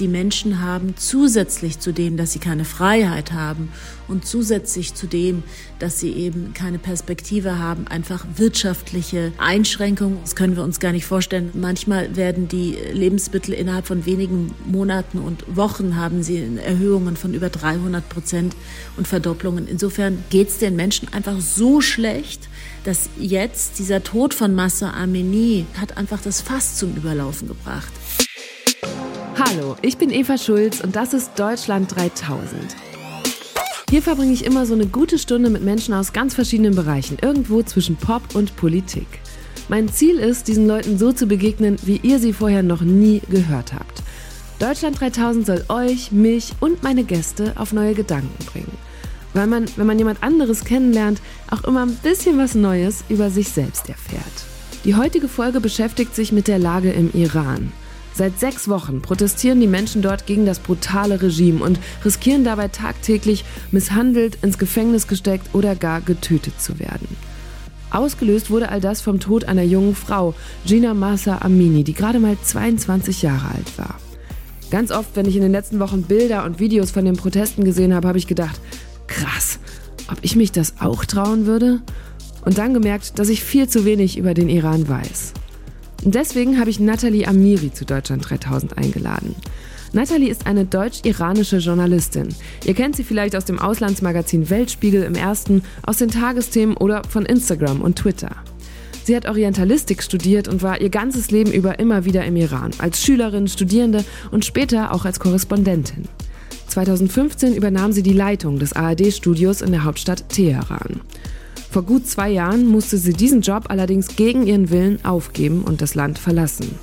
die Menschen haben, zusätzlich zu dem, dass sie keine Freiheit haben und zusätzlich zu dem, dass sie eben keine Perspektive haben, einfach wirtschaftliche Einschränkungen. Das können wir uns gar nicht vorstellen. Manchmal werden die Lebensmittel innerhalb von wenigen Monaten und Wochen haben sie Erhöhungen von über 300 Prozent und Verdopplungen. Insofern geht es den Menschen einfach so schlecht, dass jetzt dieser Tod von Massa Amini hat einfach das Fass zum Überlaufen gebracht. Hallo, ich bin Eva Schulz und das ist Deutschland 3000. Hier verbringe ich immer so eine gute Stunde mit Menschen aus ganz verschiedenen Bereichen, irgendwo zwischen Pop und Politik. Mein Ziel ist, diesen Leuten so zu begegnen, wie ihr sie vorher noch nie gehört habt. Deutschland 3000 soll euch, mich und meine Gäste auf neue Gedanken bringen. Weil man, wenn man jemand anderes kennenlernt, auch immer ein bisschen was Neues über sich selbst erfährt. Die heutige Folge beschäftigt sich mit der Lage im Iran. Seit sechs Wochen protestieren die Menschen dort gegen das brutale Regime und riskieren dabei tagtäglich misshandelt, ins Gefängnis gesteckt oder gar getötet zu werden. Ausgelöst wurde all das vom Tod einer jungen Frau, Gina Masa Amini, die gerade mal 22 Jahre alt war. Ganz oft, wenn ich in den letzten Wochen Bilder und Videos von den Protesten gesehen habe, habe ich gedacht, krass, ob ich mich das auch trauen würde? Und dann gemerkt, dass ich viel zu wenig über den Iran weiß. Deswegen habe ich Nathalie Amiri zu Deutschland 3000 eingeladen. Nathalie ist eine deutsch-iranische Journalistin. Ihr kennt sie vielleicht aus dem Auslandsmagazin Weltspiegel im ersten, aus den Tagesthemen oder von Instagram und Twitter. Sie hat Orientalistik studiert und war ihr ganzes Leben über immer wieder im Iran, als Schülerin, Studierende und später auch als Korrespondentin. 2015 übernahm sie die Leitung des ARD-Studios in der Hauptstadt Teheran. Vor gut zwei Jahren musste sie diesen Job allerdings gegen ihren Willen aufgeben und das Land verlassen.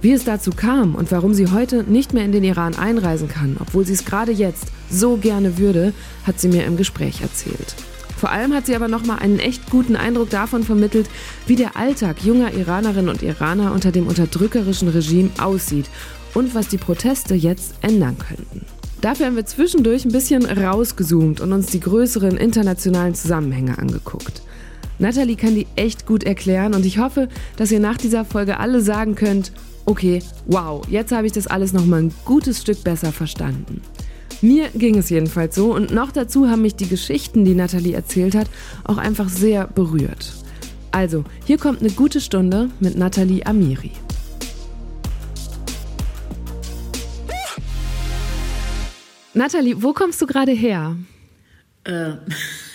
Wie es dazu kam und warum sie heute nicht mehr in den Iran einreisen kann, obwohl sie es gerade jetzt so gerne würde, hat sie mir im Gespräch erzählt. Vor allem hat sie aber nochmal einen echt guten Eindruck davon vermittelt, wie der Alltag junger Iranerinnen und Iraner unter dem unterdrückerischen Regime aussieht und was die Proteste jetzt ändern könnten. Dafür haben wir zwischendurch ein bisschen rausgezoomt und uns die größeren internationalen Zusammenhänge angeguckt. Natalie kann die echt gut erklären und ich hoffe, dass ihr nach dieser Folge alle sagen könnt, okay, wow, jetzt habe ich das alles noch mal ein gutes Stück besser verstanden. Mir ging es jedenfalls so und noch dazu haben mich die Geschichten, die Natalie erzählt hat, auch einfach sehr berührt. Also, hier kommt eine gute Stunde mit Natalie Amiri. Nathalie, wo kommst du gerade her? Äh,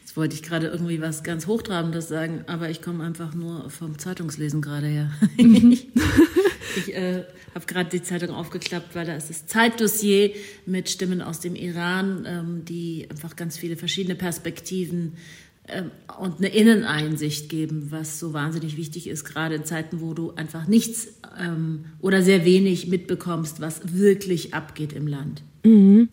jetzt wollte ich gerade irgendwie was ganz Hochtrabendes sagen, aber ich komme einfach nur vom Zeitungslesen gerade her. Ich äh, habe gerade die Zeitung aufgeklappt, weil da ist das Zeitdossier mit Stimmen aus dem Iran, ähm, die einfach ganz viele verschiedene Perspektiven ähm, und eine Inneneinsicht geben, was so wahnsinnig wichtig ist, gerade in Zeiten, wo du einfach nichts ähm, oder sehr wenig mitbekommst, was wirklich abgeht im Land. Mhm.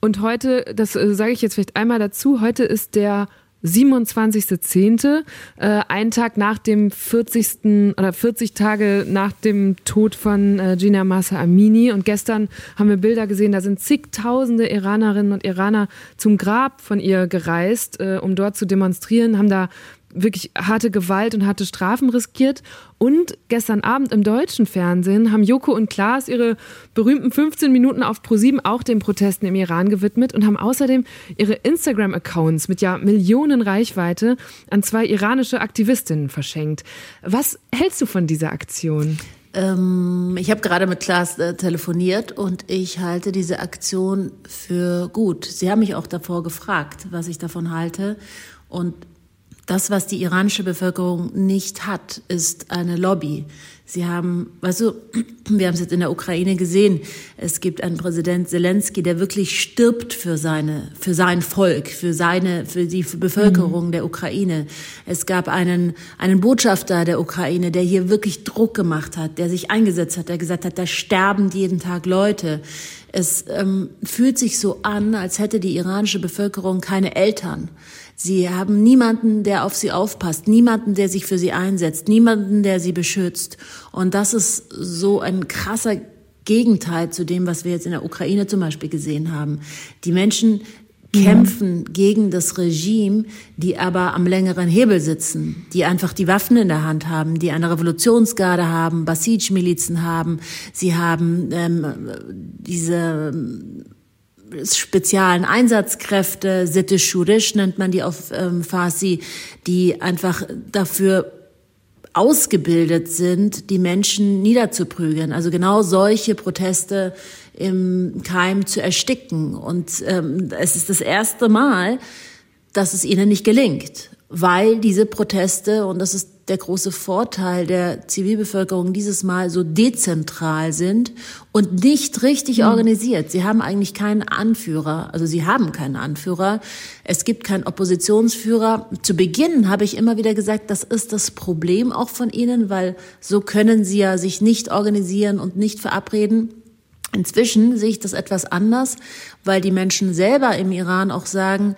Und heute, das äh, sage ich jetzt vielleicht einmal dazu, heute ist der 27.10., äh, ein Tag nach dem 40. oder 40 Tage nach dem Tod von äh, Gina Masa Amini. Und gestern haben wir Bilder gesehen, da sind zigtausende Iranerinnen und Iraner zum Grab von ihr gereist, äh, um dort zu demonstrieren, haben da wirklich harte Gewalt und harte Strafen riskiert. Und gestern Abend im deutschen Fernsehen haben Joko und Klaas ihre berühmten 15 Minuten auf ProSieben auch den Protesten im Iran gewidmet und haben außerdem ihre Instagram-Accounts mit ja Millionen Reichweite an zwei iranische Aktivistinnen verschenkt. Was hältst du von dieser Aktion? Ähm, ich habe gerade mit Klaas äh, telefoniert und ich halte diese Aktion für gut. Sie haben mich auch davor gefragt, was ich davon halte. Und das, was die iranische Bevölkerung nicht hat, ist eine Lobby. Sie haben, weißt du, wir haben es jetzt in der Ukraine gesehen. Es gibt einen Präsident Zelensky, der wirklich stirbt für seine, für sein Volk, für seine, für die Bevölkerung mhm. der Ukraine. Es gab einen, einen Botschafter der Ukraine, der hier wirklich Druck gemacht hat, der sich eingesetzt hat, der gesagt hat, da sterben jeden Tag Leute. Es ähm, fühlt sich so an, als hätte die iranische Bevölkerung keine Eltern. Sie haben niemanden, der auf sie aufpasst, niemanden, der sich für sie einsetzt, niemanden, der sie beschützt. Und das ist so ein krasser Gegenteil zu dem, was wir jetzt in der Ukraine zum Beispiel gesehen haben. Die Menschen kämpfen gegen das Regime, die aber am längeren Hebel sitzen, die einfach die Waffen in der Hand haben, die eine Revolutionsgarde haben, Basij-Milizen haben, sie haben ähm, diese speziellen Einsatzkräfte, Sitte Shurish nennt man die auf ähm, Farsi, die einfach dafür ausgebildet sind, die Menschen niederzuprügeln. Also genau solche Proteste im Keim zu ersticken. Und ähm, es ist das erste Mal, dass es ihnen nicht gelingt, weil diese Proteste, und das ist der große Vorteil der Zivilbevölkerung dieses Mal so dezentral sind und nicht richtig mhm. organisiert. Sie haben eigentlich keinen Anführer, also sie haben keinen Anführer. Es gibt keinen Oppositionsführer. Zu Beginn habe ich immer wieder gesagt, das ist das Problem auch von ihnen, weil so können sie ja sich nicht organisieren und nicht verabreden. Inzwischen sehe ich das etwas anders, weil die Menschen selber im Iran auch sagen,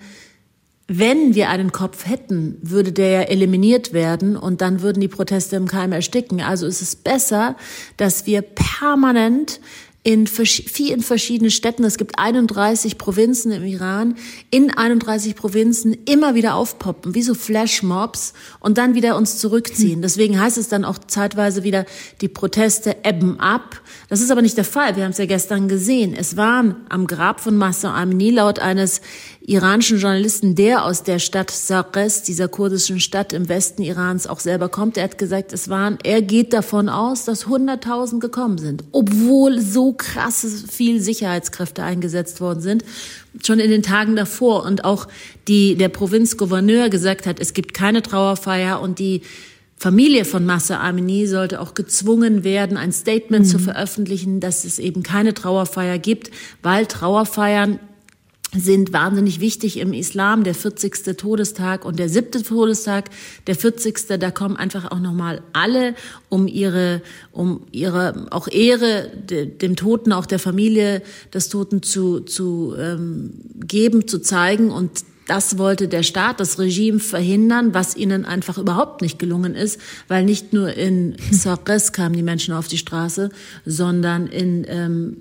wenn wir einen Kopf hätten, würde der ja eliminiert werden und dann würden die Proteste im Keim ersticken. Also ist es besser, dass wir permanent in vielen verschiedenen Städten, es gibt 31 Provinzen im Iran, in 31 Provinzen immer wieder aufpoppen, wie so Flashmobs und dann wieder uns zurückziehen. Deswegen heißt es dann auch zeitweise wieder, die Proteste ebben ab. Das ist aber nicht der Fall. Wir haben es ja gestern gesehen. Es waren am Grab von Massa Amini laut eines iranischen Journalisten, der aus der Stadt Sarres, dieser kurdischen Stadt im Westen Irans, auch selber kommt. Er hat gesagt, es waren, er geht davon aus, dass 100.000 gekommen sind, obwohl so krasse viel Sicherheitskräfte eingesetzt worden sind, schon in den Tagen davor und auch die, der Provinzgouverneur gesagt hat, es gibt keine Trauerfeier und die Familie von Massa Amini sollte auch gezwungen werden, ein Statement mhm. zu veröffentlichen, dass es eben keine Trauerfeier gibt, weil Trauerfeiern sind wahnsinnig wichtig im Islam. Der 40. Todestag und der siebte Todestag, der 40. Da kommen einfach auch nochmal alle, um ihre, um ihre auch Ehre dem Toten, auch der Familie des Toten zu, zu ähm, geben, zu zeigen. Und das wollte der Staat, das Regime verhindern, was ihnen einfach überhaupt nicht gelungen ist, weil nicht nur in Sarres kamen die Menschen auf die Straße, sondern in ähm,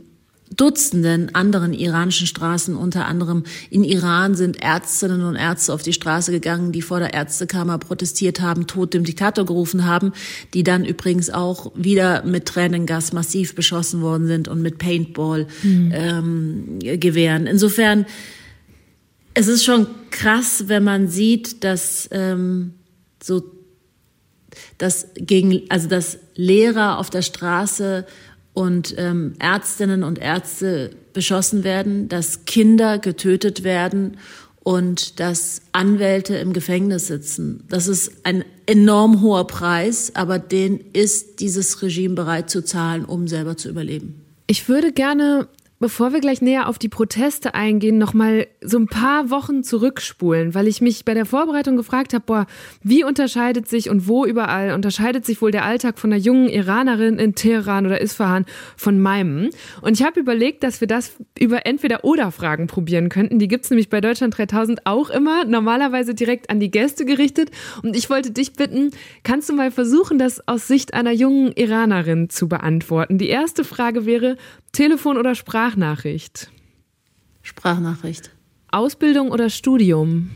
Dutzenden anderen iranischen Straßen, unter anderem in Iran, sind Ärztinnen und Ärzte auf die Straße gegangen, die vor der Ärztekammer protestiert haben, Tod dem Diktator gerufen haben, die dann übrigens auch wieder mit Tränengas massiv beschossen worden sind und mit Paintball-Gewehren. Mhm. Ähm, Insofern, es ist schon krass, wenn man sieht, dass ähm, so dass gegen also dass Lehrer auf der Straße und ähm, Ärztinnen und Ärzte beschossen werden, dass Kinder getötet werden und dass Anwälte im Gefängnis sitzen. Das ist ein enorm hoher Preis, aber den ist dieses Regime bereit zu zahlen, um selber zu überleben. Ich würde gerne Bevor wir gleich näher auf die Proteste eingehen, noch mal so ein paar Wochen zurückspulen, weil ich mich bei der Vorbereitung gefragt habe, boah, wie unterscheidet sich und wo überall unterscheidet sich wohl der Alltag von einer jungen Iranerin in Teheran oder Isfahan von meinem? Und ich habe überlegt, dass wir das über entweder oder Fragen probieren könnten. Die gibt's nämlich bei Deutschland 3000 auch immer, normalerweise direkt an die Gäste gerichtet. Und ich wollte dich bitten, kannst du mal versuchen, das aus Sicht einer jungen Iranerin zu beantworten? Die erste Frage wäre, Telefon oder Sprachnachricht? Sprachnachricht. Ausbildung oder Studium?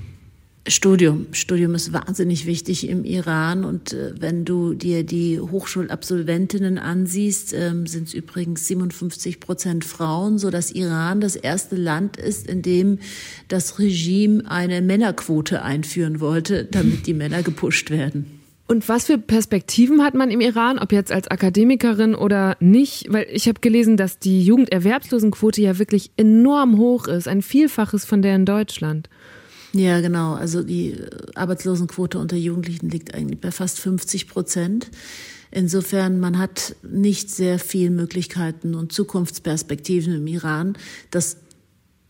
Studium. Studium ist wahnsinnig wichtig im Iran. Und äh, wenn du dir die Hochschulabsolventinnen ansiehst, äh, sind es übrigens 57 Prozent Frauen, so dass Iran das erste Land ist, in dem das Regime eine Männerquote einführen wollte, damit die Männer gepusht werden. Und was für Perspektiven hat man im Iran, ob jetzt als Akademikerin oder nicht? Weil ich habe gelesen, dass die Jugenderwerbslosenquote ja wirklich enorm hoch ist, ein Vielfaches von der in Deutschland. Ja, genau. Also die Arbeitslosenquote unter Jugendlichen liegt eigentlich bei fast 50 Prozent. Insofern, man hat nicht sehr viele Möglichkeiten und Zukunftsperspektiven im Iran. Das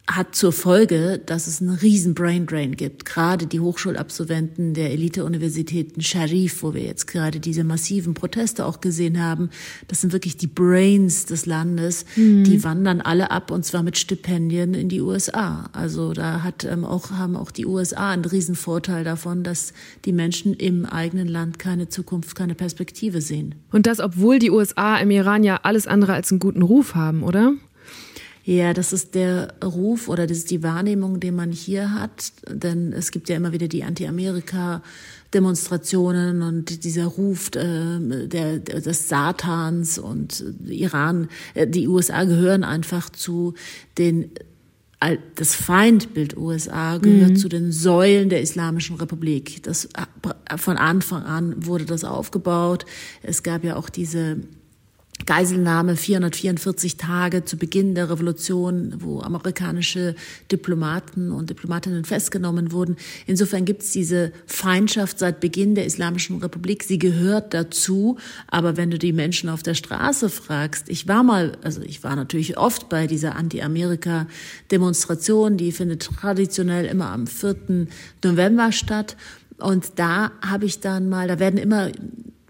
hat zur Folge, dass es einen riesen Brain Drain gibt. Gerade die Hochschulabsolventen der Elite-Universitäten Sharif, wo wir jetzt gerade diese massiven Proteste auch gesehen haben, das sind wirklich die Brains des Landes. Mhm. Die wandern alle ab und zwar mit Stipendien in die USA. Also da hat ähm, auch, haben auch die USA einen riesen Vorteil davon, dass die Menschen im eigenen Land keine Zukunft, keine Perspektive sehen. Und das, obwohl die USA im Iran ja alles andere als einen guten Ruf haben, oder? Ja, das ist der Ruf oder das ist die Wahrnehmung, den man hier hat. Denn es gibt ja immer wieder die Anti-Amerika- Demonstrationen und dieser Ruf äh, der, des Satans und Iran, äh, die USA gehören einfach zu den das Feindbild USA gehört mhm. zu den Säulen der Islamischen Republik. Das äh, von Anfang an wurde das aufgebaut. Es gab ja auch diese Geiselnahme 444 Tage zu Beginn der Revolution, wo amerikanische Diplomaten und Diplomatinnen festgenommen wurden. Insofern gibt es diese Feindschaft seit Beginn der Islamischen Republik. Sie gehört dazu. Aber wenn du die Menschen auf der Straße fragst, ich war mal, also ich war natürlich oft bei dieser Anti-Amerika-Demonstration, die findet traditionell immer am 4. November statt. Und da habe ich dann mal, da werden immer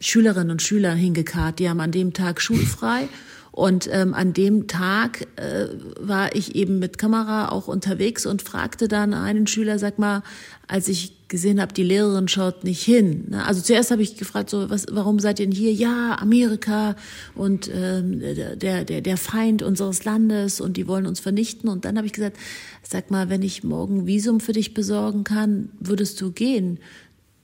Schülerinnen und Schüler hingekarrt. Die haben an dem Tag schulfrei. Und ähm, an dem Tag äh, war ich eben mit Kamera auch unterwegs und fragte dann einen Schüler, sag mal, als ich gesehen habe, die Lehrerin schaut nicht hin. Ne? Also zuerst habe ich gefragt, so, was, warum seid ihr denn hier? Ja, Amerika und ähm, der, der, der Feind unseres Landes und die wollen uns vernichten. Und dann habe ich gesagt, sag mal, wenn ich morgen Visum für dich besorgen kann, würdest du gehen?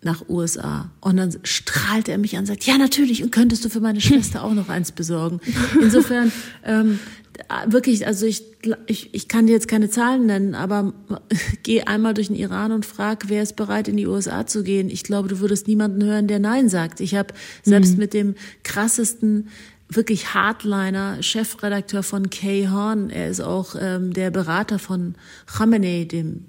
Nach USA. Und dann strahlt er mich an und sagt, ja, natürlich, und könntest du für meine Schwester auch noch eins besorgen. Insofern, ähm, wirklich, also ich, ich, ich kann dir jetzt keine Zahlen nennen, aber geh einmal durch den Iran und frag, wer ist bereit, in die USA zu gehen. Ich glaube, du würdest niemanden hören, der Nein sagt. Ich habe selbst mhm. mit dem krassesten wirklich Hardliner, Chefredakteur von Kay Horn, er ist auch ähm, der Berater von Khamenei, dem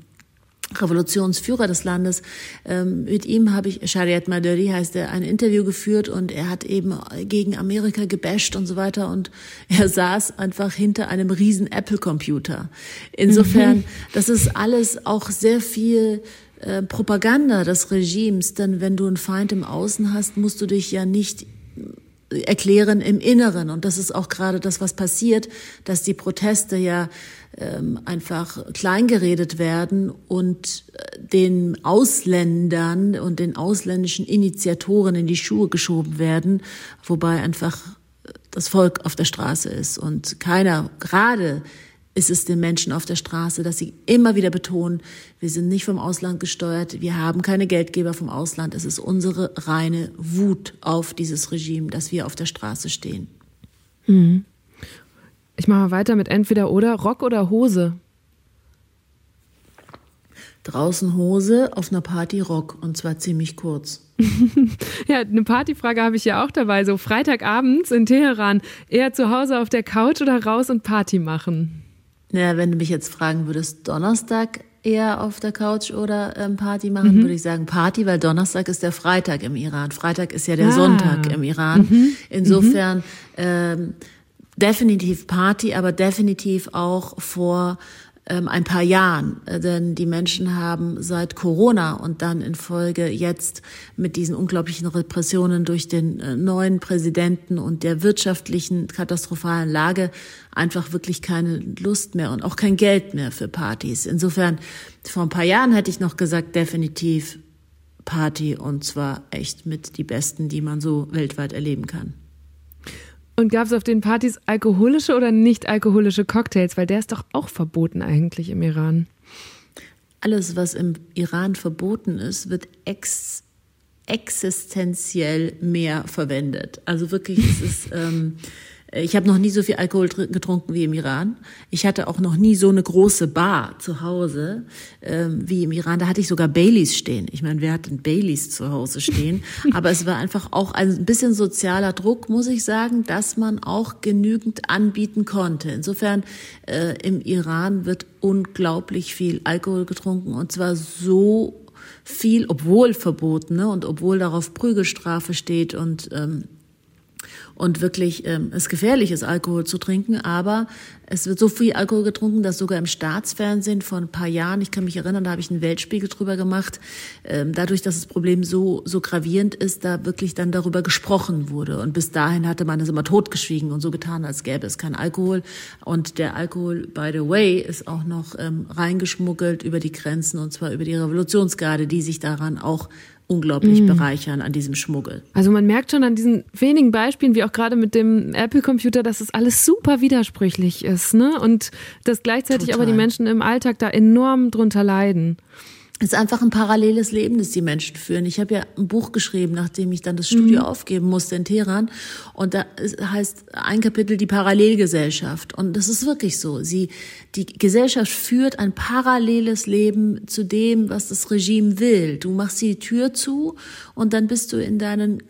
Revolutionsführer des Landes. Ähm, mit ihm habe ich, Shariat Madari heißt er, ein Interview geführt und er hat eben gegen Amerika gebasht und so weiter und er saß einfach hinter einem riesen Apple-Computer. Insofern, mhm. das ist alles auch sehr viel äh, Propaganda des Regimes, denn wenn du einen Feind im Außen hast, musst du dich ja nicht erklären im Inneren. Und das ist auch gerade das, was passiert, dass die Proteste ja ähm, einfach kleingeredet werden und äh, den Ausländern und den ausländischen Initiatoren in die Schuhe geschoben werden, wobei einfach das Volk auf der Straße ist und keiner, gerade ist es den Menschen auf der Straße, dass sie immer wieder betonen, wir sind nicht vom Ausland gesteuert, wir haben keine Geldgeber vom Ausland, es ist unsere reine Wut auf dieses Regime, dass wir auf der Straße stehen. Mhm. Ich mache mal weiter mit entweder oder Rock oder Hose. Draußen Hose, auf einer Party Rock und zwar ziemlich kurz. ja, eine Partyfrage habe ich ja auch dabei. So Freitagabends in Teheran, eher zu Hause auf der Couch oder raus und Party machen? Ja, wenn du mich jetzt fragen würdest, Donnerstag eher auf der Couch oder ähm, Party machen, mhm. würde ich sagen Party, weil Donnerstag ist der Freitag im Iran. Freitag ist ja der ah. Sonntag im Iran. Mhm. Insofern ähm, definitiv Party, aber definitiv auch vor ähm, ein paar Jahren. Äh, denn die Menschen haben seit Corona und dann in Folge jetzt mit diesen unglaublichen Repressionen durch den äh, neuen Präsidenten und der wirtschaftlichen katastrophalen Lage einfach wirklich keine Lust mehr und auch kein Geld mehr für Partys. Insofern, vor ein paar Jahren hätte ich noch gesagt, definitiv Party und zwar echt mit die besten, die man so weltweit erleben kann. Und gab es auf den Partys alkoholische oder nicht alkoholische Cocktails? Weil der ist doch auch verboten eigentlich im Iran. Alles, was im Iran verboten ist, wird ex existenziell mehr verwendet. Also wirklich, es ist ähm, ich habe noch nie so viel Alkohol getrunken wie im Iran. Ich hatte auch noch nie so eine große Bar zu Hause ähm, wie im Iran. Da hatte ich sogar Baileys stehen. Ich meine, wer hat denn Baileys zu Hause stehen? Aber es war einfach auch ein bisschen sozialer Druck, muss ich sagen, dass man auch genügend anbieten konnte. Insofern äh, im Iran wird unglaublich viel Alkohol getrunken und zwar so viel, obwohl verboten ne, und obwohl darauf Prügelstrafe steht und ähm, und wirklich ähm, es gefährlich ist, Alkohol zu trinken. Aber es wird so viel Alkohol getrunken, dass sogar im Staatsfernsehen vor ein paar Jahren, ich kann mich erinnern, da habe ich einen Weltspiegel drüber gemacht, ähm, dadurch, dass das Problem so, so gravierend ist, da wirklich dann darüber gesprochen wurde. Und bis dahin hatte man es immer totgeschwiegen und so getan, als gäbe es keinen Alkohol. Und der Alkohol, by the way, ist auch noch ähm, reingeschmuggelt über die Grenzen und zwar über die Revolutionsgarde, die sich daran auch unglaublich mhm. bereichern an diesem Schmuggel. Also man merkt schon an diesen wenigen Beispielen, wie auch gerade mit dem Apple-Computer, dass es alles super widersprüchlich ist, ne? Und dass gleichzeitig Total. aber die Menschen im Alltag da enorm drunter leiden ist einfach ein paralleles Leben, das die Menschen führen. Ich habe ja ein Buch geschrieben, nachdem ich dann das Studio mhm. aufgeben musste in Teheran. Und da heißt ein Kapitel die Parallelgesellschaft. Und das ist wirklich so. Sie, die Gesellschaft führt ein paralleles Leben zu dem, was das Regime will. Du machst die Tür zu und dann bist du in deinen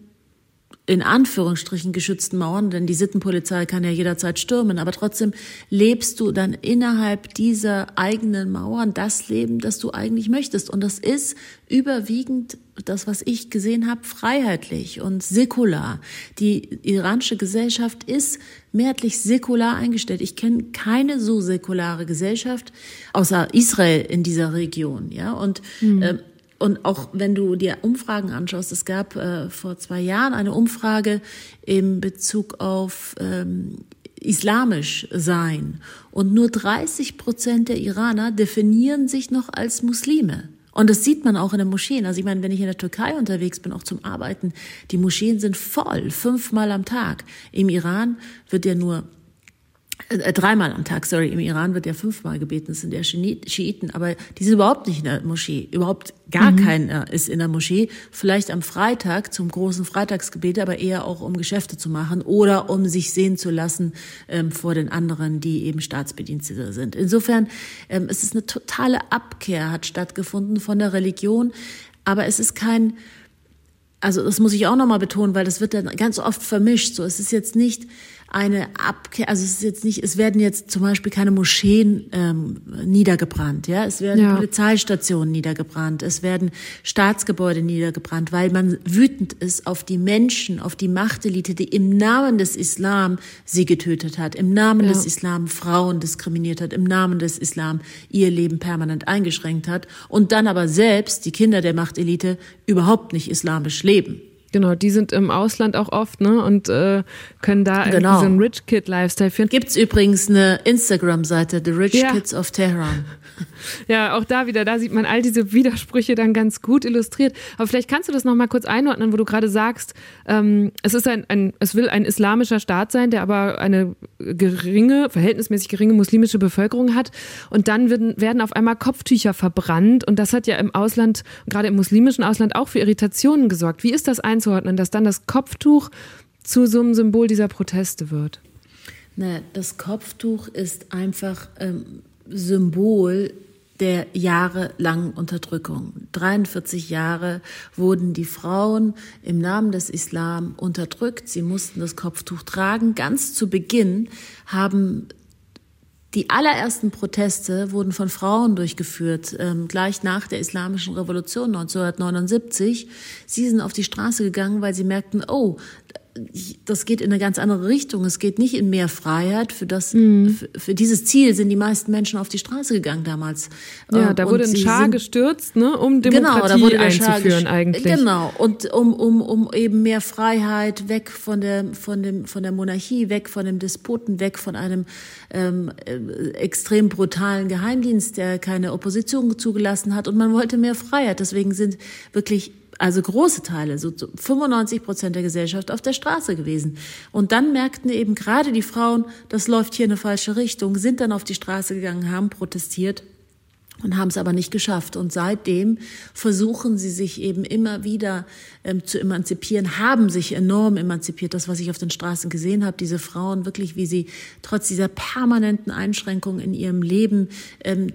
in Anführungsstrichen geschützten Mauern, denn die Sittenpolizei kann ja jederzeit stürmen, aber trotzdem lebst du dann innerhalb dieser eigenen Mauern das Leben, das du eigentlich möchtest. Und das ist überwiegend das, was ich gesehen habe, freiheitlich und säkular. Die iranische Gesellschaft ist mehrheitlich säkular eingestellt. Ich kenne keine so säkulare Gesellschaft außer Israel in dieser Region, ja. Und mhm. äh, und auch wenn du dir Umfragen anschaust, es gab äh, vor zwei Jahren eine Umfrage im Bezug auf ähm, islamisch sein. Und nur 30 Prozent der Iraner definieren sich noch als Muslime. Und das sieht man auch in den Moscheen. Also ich meine, wenn ich in der Türkei unterwegs bin, auch zum Arbeiten, die Moscheen sind voll, fünfmal am Tag. Im Iran wird ja nur äh, dreimal am Tag, sorry, im Iran wird ja fünfmal gebeten, das sind ja Schiiten, aber die sind überhaupt nicht in der Moschee, überhaupt gar mhm. keiner ist in der Moschee, vielleicht am Freitag zum großen Freitagsgebet, aber eher auch um Geschäfte zu machen oder um sich sehen zu lassen ähm, vor den anderen, die eben Staatsbedienstete sind. Insofern, ähm, es ist eine totale Abkehr hat stattgefunden von der Religion, aber es ist kein also das muss ich auch nochmal betonen, weil das wird dann ganz oft vermischt. So, es ist jetzt nicht eine Abkehr, also es ist jetzt nicht, es werden jetzt zum Beispiel keine Moscheen ähm, niedergebrannt, ja, es werden ja. Polizeistationen niedergebrannt, es werden Staatsgebäude niedergebrannt, weil man wütend ist auf die Menschen, auf die Machtelite, die im Namen des Islam sie getötet hat, im Namen ja. des Islam Frauen diskriminiert hat, im Namen des Islam ihr Leben permanent eingeschränkt hat und dann aber selbst die Kinder der Machtelite überhaupt nicht islamisch leben. Genau, die sind im Ausland auch oft, ne? Und äh, können da genau. so einen Rich Kid Lifestyle führen. Gibt's übrigens eine Instagram-Seite, The Rich ja. Kids of Tehran. Ja, auch da wieder, da sieht man all diese Widersprüche dann ganz gut illustriert. Aber vielleicht kannst du das noch mal kurz einordnen, wo du gerade sagst, ähm, es ist ein, ein, es will ein islamischer Staat sein, der aber eine geringe, verhältnismäßig geringe muslimische Bevölkerung hat. Und dann werden, werden auf einmal Kopftücher verbrannt. Und das hat ja im Ausland, gerade im muslimischen Ausland, auch für Irritationen gesorgt. Wie ist das einzuordnen, dass dann das Kopftuch zu so einem Symbol dieser Proteste wird? Na, das Kopftuch ist einfach ähm, Symbol der jahrelangen Unterdrückung. 43 Jahre wurden die Frauen im Namen des Islam unterdrückt. Sie mussten das Kopftuch tragen. Ganz zu Beginn haben die allerersten Proteste wurden von Frauen durchgeführt, ähm, gleich nach der Islamischen Revolution 1979. Sie sind auf die Straße gegangen, weil sie merkten, oh, das geht in eine ganz andere Richtung. Es geht nicht in mehr Freiheit. Für, das, mhm. für, für, dieses Ziel sind die meisten Menschen auf die Straße gegangen damals. Ja, da wurde ein Schar sind, gestürzt, ne, um Demokratie genau, da wurde einzuführen eigentlich. Genau, und um, um, um eben mehr Freiheit, weg von der, von, dem, von der Monarchie, weg von dem Despoten, weg von einem ähm, äh, extrem brutalen Geheimdienst, der keine Opposition zugelassen hat. Und man wollte mehr Freiheit. Deswegen sind wirklich also große Teile, so 95 Prozent der Gesellschaft auf der Straße gewesen. Und dann merkten eben gerade die Frauen, das läuft hier in eine falsche Richtung, sind dann auf die Straße gegangen, haben protestiert und haben es aber nicht geschafft. Und seitdem versuchen sie sich eben immer wieder ähm, zu emanzipieren, haben sich enorm emanzipiert. Das, was ich auf den Straßen gesehen habe, diese Frauen wirklich, wie sie trotz dieser permanenten Einschränkung in ihrem Leben ähm,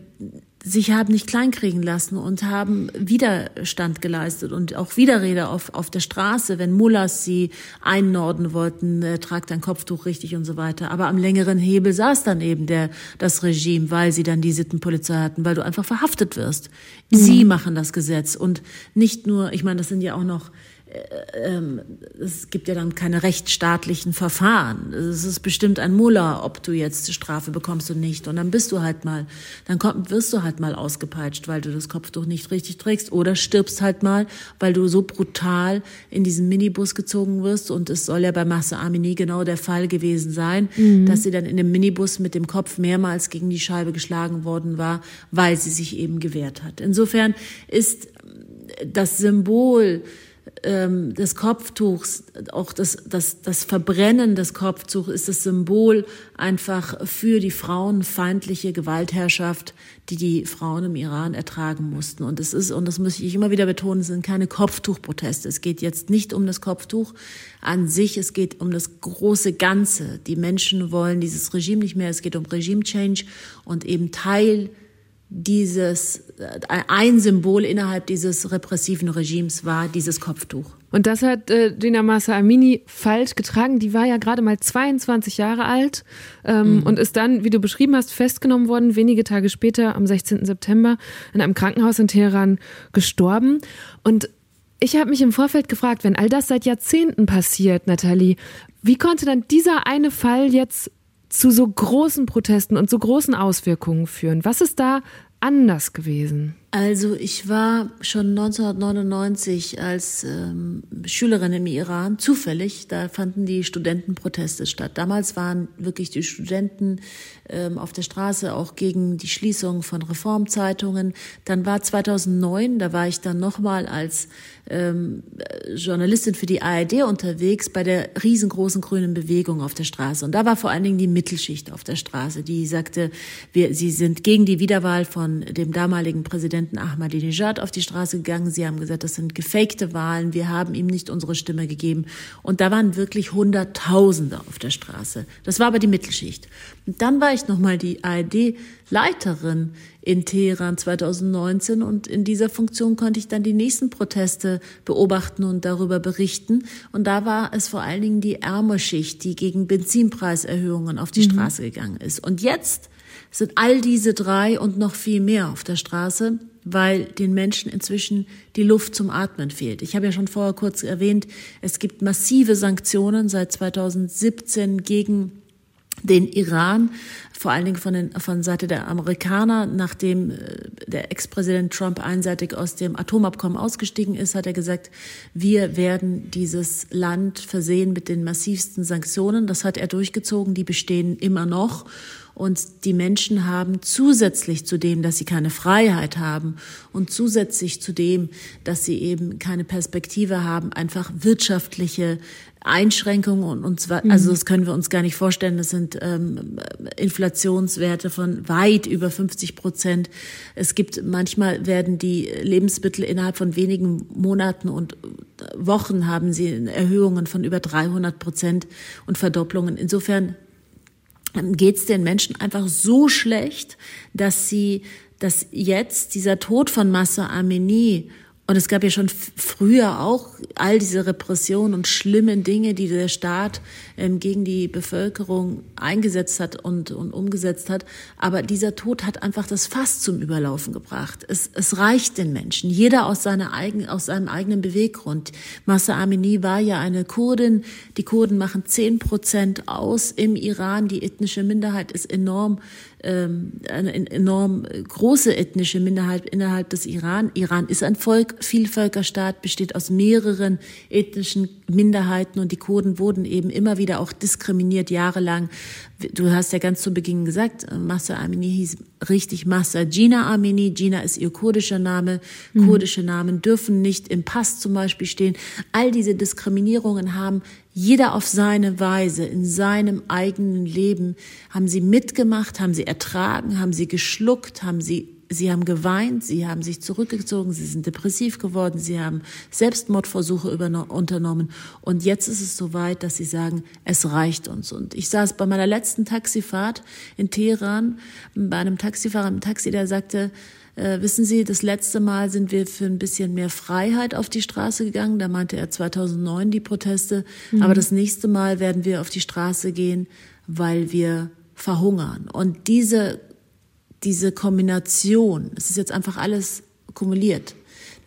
sich haben nicht kleinkriegen lassen und haben Widerstand geleistet und auch Widerrede auf, auf der Straße, wenn Mullahs sie einnorden wollten, äh, tragt dein Kopftuch richtig und so weiter. Aber am längeren Hebel saß dann eben der, das Regime, weil sie dann die Sittenpolizei hatten, weil du einfach verhaftet wirst. Mhm. Sie machen das Gesetz und nicht nur, ich meine, das sind ja auch noch es gibt ja dann keine rechtsstaatlichen Verfahren. Es ist bestimmt ein Muller, ob du jetzt Strafe bekommst oder nicht. Und dann bist du halt mal, dann komm, wirst du halt mal ausgepeitscht, weil du das Kopftuch nicht richtig trägst oder stirbst halt mal, weil du so brutal in diesen Minibus gezogen wirst. Und es soll ja bei Massa Amini genau der Fall gewesen sein, mhm. dass sie dann in dem Minibus mit dem Kopf mehrmals gegen die Scheibe geschlagen worden war, weil sie sich eben gewehrt hat. Insofern ist das Symbol ähm, des Kopftuchs, auch das, das, das Verbrennen des Kopftuchs ist das Symbol einfach für die frauenfeindliche Gewaltherrschaft, die die Frauen im Iran ertragen mussten. Und es ist, und das muss ich immer wieder betonen, es sind keine Kopftuchproteste. Es geht jetzt nicht um das Kopftuch an sich, es geht um das große Ganze. Die Menschen wollen dieses Regime nicht mehr, es geht um Regime-Change und eben Teil dieses, äh, ein Symbol innerhalb dieses repressiven Regimes war dieses Kopftuch. Und das hat äh, Gina Massa Amini falsch getragen. Die war ja gerade mal 22 Jahre alt ähm, mhm. und ist dann, wie du beschrieben hast, festgenommen worden, wenige Tage später, am 16. September, in einem Krankenhaus in Teheran gestorben. Und ich habe mich im Vorfeld gefragt, wenn all das seit Jahrzehnten passiert, Nathalie, wie konnte dann dieser eine Fall jetzt zu so großen Protesten und so großen Auswirkungen führen? Was ist da anders gewesen? Also ich war schon 1999 als ähm, Schülerin im Iran zufällig. Da fanden die Studentenproteste statt. Damals waren wirklich die Studenten ähm, auf der Straße auch gegen die Schließung von Reformzeitungen. Dann war 2009, da war ich dann nochmal als ähm, Journalistin für die ARD unterwegs bei der riesengroßen grünen Bewegung auf der Straße. Und da war vor allen Dingen die Mittelschicht auf der Straße, die sagte, wir, sie sind gegen die Wiederwahl von dem damaligen Präsidenten Präsidenten Ahmadinejad auf die Straße gegangen. Sie haben gesagt, das sind gefakte Wahlen. Wir haben ihm nicht unsere Stimme gegeben. Und da waren wirklich Hunderttausende auf der Straße. Das war aber die Mittelschicht. Und dann war ich nochmal die ARD-Leiterin in Teheran 2019 und in dieser Funktion konnte ich dann die nächsten Proteste beobachten und darüber berichten. Und da war es vor allen Dingen die ärmere Schicht, die gegen Benzinpreiserhöhungen auf die mhm. Straße gegangen ist. Und jetzt sind all diese drei und noch viel mehr auf der Straße weil den Menschen inzwischen die Luft zum Atmen fehlt. Ich habe ja schon vorher kurz erwähnt, es gibt massive Sanktionen seit 2017 gegen den Iran, vor allen Dingen von, den, von Seite der Amerikaner. Nachdem äh, der Ex-Präsident Trump einseitig aus dem Atomabkommen ausgestiegen ist, hat er gesagt, wir werden dieses Land versehen mit den massivsten Sanktionen. Das hat er durchgezogen, die bestehen immer noch. Und die Menschen haben zusätzlich zu dem, dass sie keine Freiheit haben und zusätzlich zu dem, dass sie eben keine Perspektive haben, einfach wirtschaftliche Einschränkungen und, und zwar, also das können wir uns gar nicht vorstellen. Das sind ähm, Inflationswerte von weit über 50 Prozent. Es gibt manchmal werden die Lebensmittel innerhalb von wenigen Monaten und Wochen haben sie Erhöhungen von über 300 Prozent und Verdopplungen. Insofern geht es den Menschen einfach so schlecht, dass sie, dass jetzt dieser Tod von Massa Amini und es gab ja schon früher auch all diese Repressionen und schlimmen Dinge, die der Staat ähm, gegen die Bevölkerung eingesetzt hat und, und umgesetzt hat. Aber dieser Tod hat einfach das Fass zum Überlaufen gebracht. Es, es reicht den Menschen. Jeder aus, seiner eigen, aus seinem eigenen Beweggrund. Massa Amini war ja eine Kurdin. Die Kurden machen zehn Prozent aus im Iran. Die ethnische Minderheit ist enorm eine enorm große ethnische Minderheit innerhalb des Iran. Iran ist ein Volk, Vielvölkerstaat, besteht aus mehreren ethnischen Minderheiten und die Kurden wurden eben immer wieder auch diskriminiert jahrelang. Du hast ja ganz zu Beginn gesagt, Massa Amini hieß richtig Massa Gina Amini. Gina ist ihr kurdischer Name. Mhm. Kurdische Namen dürfen nicht im Pass zum Beispiel stehen. All diese Diskriminierungen haben jeder auf seine Weise, in seinem eigenen Leben, haben sie mitgemacht, haben sie ertragen, haben sie geschluckt, haben sie Sie haben geweint, sie haben sich zurückgezogen, sie sind depressiv geworden, sie haben Selbstmordversuche unternommen. Und jetzt ist es soweit, dass sie sagen, es reicht uns. Und ich saß bei meiner letzten Taxifahrt in Teheran bei einem Taxifahrer im Taxi, der sagte, äh, wissen Sie, das letzte Mal sind wir für ein bisschen mehr Freiheit auf die Straße gegangen. Da meinte er 2009 die Proteste. Mhm. Aber das nächste Mal werden wir auf die Straße gehen, weil wir verhungern. Und diese diese Kombination, es ist jetzt einfach alles kumuliert.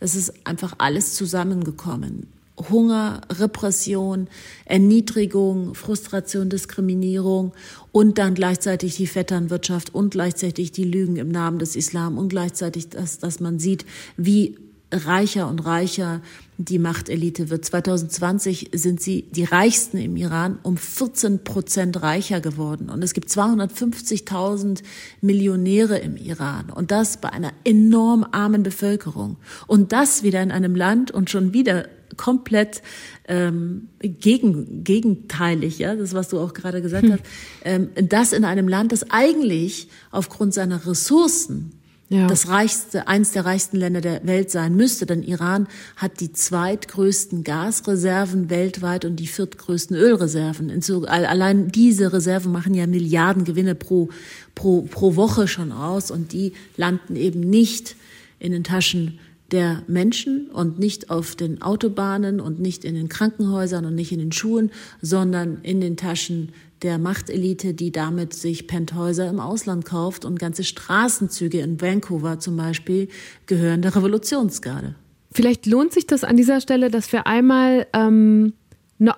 Das ist einfach alles zusammengekommen. Hunger, Repression, Erniedrigung, Frustration, Diskriminierung und dann gleichzeitig die Vetternwirtschaft und gleichzeitig die Lügen im Namen des Islam und gleichzeitig das, dass man sieht, wie reicher und reicher die Machtelite wird. 2020 sind sie die reichsten im Iran um 14 Prozent reicher geworden. Und es gibt 250.000 Millionäre im Iran. Und das bei einer enorm armen Bevölkerung. Und das wieder in einem Land und schon wieder komplett ähm, gegen, gegenteilig, ja, das, was du auch gerade gesagt hm. hast, ähm, das in einem Land, das eigentlich aufgrund seiner Ressourcen ja. das reichste, eins der reichsten Länder der Welt sein müsste, denn Iran hat die zweitgrößten Gasreserven weltweit und die viertgrößten Ölreserven. Allein diese Reserven machen ja Milliarden Gewinne pro, pro, pro Woche schon aus und die landen eben nicht in den Taschen der Menschen und nicht auf den Autobahnen und nicht in den Krankenhäusern und nicht in den Schulen, sondern in den Taschen der Machtelite, die damit sich Penthäuser im Ausland kauft und ganze Straßenzüge in Vancouver zum Beispiel gehören der Revolutionsgarde. Vielleicht lohnt sich das an dieser Stelle, dass wir einmal ähm,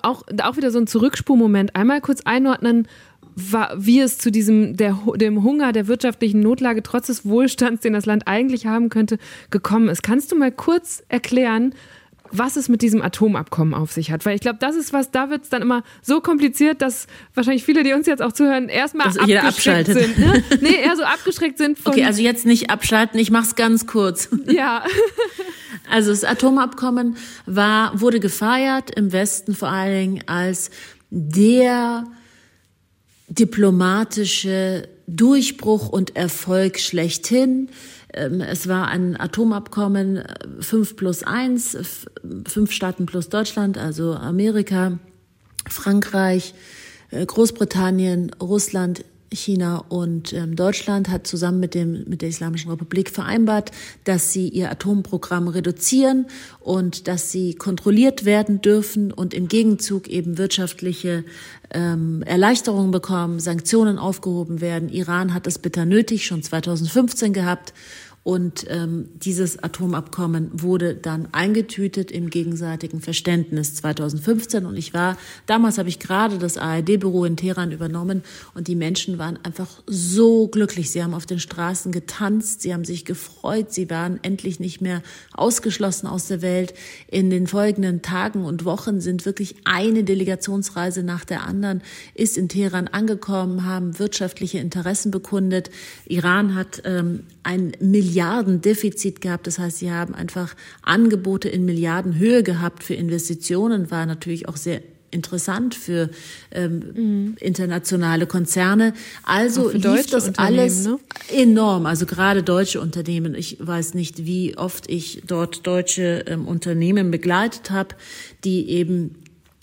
auch, auch wieder so einen Zurückspurmoment einmal kurz einordnen, wie es zu diesem der, dem Hunger der wirtschaftlichen Notlage trotz des Wohlstands, den das Land eigentlich haben könnte, gekommen ist. Kannst du mal kurz erklären, was es mit diesem Atomabkommen auf sich hat. Weil ich glaube, das ist was, da wird es dann immer so kompliziert, dass wahrscheinlich viele, die uns jetzt auch zuhören, erstmal abgeschreckt sind. Ne? Nee, eher so abgeschreckt sind von. Okay, also jetzt nicht abschalten, ich mach's ganz kurz. Ja. Also das Atomabkommen war, wurde gefeiert im Westen vor allen Dingen als der diplomatische Durchbruch und Erfolg schlechthin. Ähm, es war ein Atomabkommen 5 äh, plus 1, fünf Staaten plus Deutschland, also Amerika, Frankreich, äh, Großbritannien, Russland, China und ähm, Deutschland hat zusammen mit, dem, mit der Islamischen Republik vereinbart, dass sie ihr Atomprogramm reduzieren und dass sie kontrolliert werden dürfen und im Gegenzug eben wirtschaftliche ähm, Erleichterungen bekommen, Sanktionen aufgehoben werden. Iran hat es bitter nötig, schon 2015 gehabt und ähm, dieses Atomabkommen wurde dann eingetütet im gegenseitigen Verständnis 2015. Und ich war, damals habe ich gerade das ARD-Büro in Teheran übernommen und die Menschen waren einfach so glücklich. Sie haben auf den Straßen getanzt, sie haben sich gefreut, sie waren endlich nicht mehr ausgeschlossen aus der Welt. In den folgenden Tagen und Wochen sind wirklich eine Delegationsreise nach der anderen, ist in Teheran angekommen, haben wirtschaftliche Interessen bekundet. Iran hat ähm, ein Milliardendefizit gehabt. Das heißt, sie haben einfach Angebote in Milliardenhöhe gehabt für Investitionen, war natürlich auch sehr interessant für ähm, mhm. internationale Konzerne. Also lief das alles ne? enorm. Also gerade deutsche Unternehmen. Ich weiß nicht, wie oft ich dort deutsche ähm, Unternehmen begleitet habe, die eben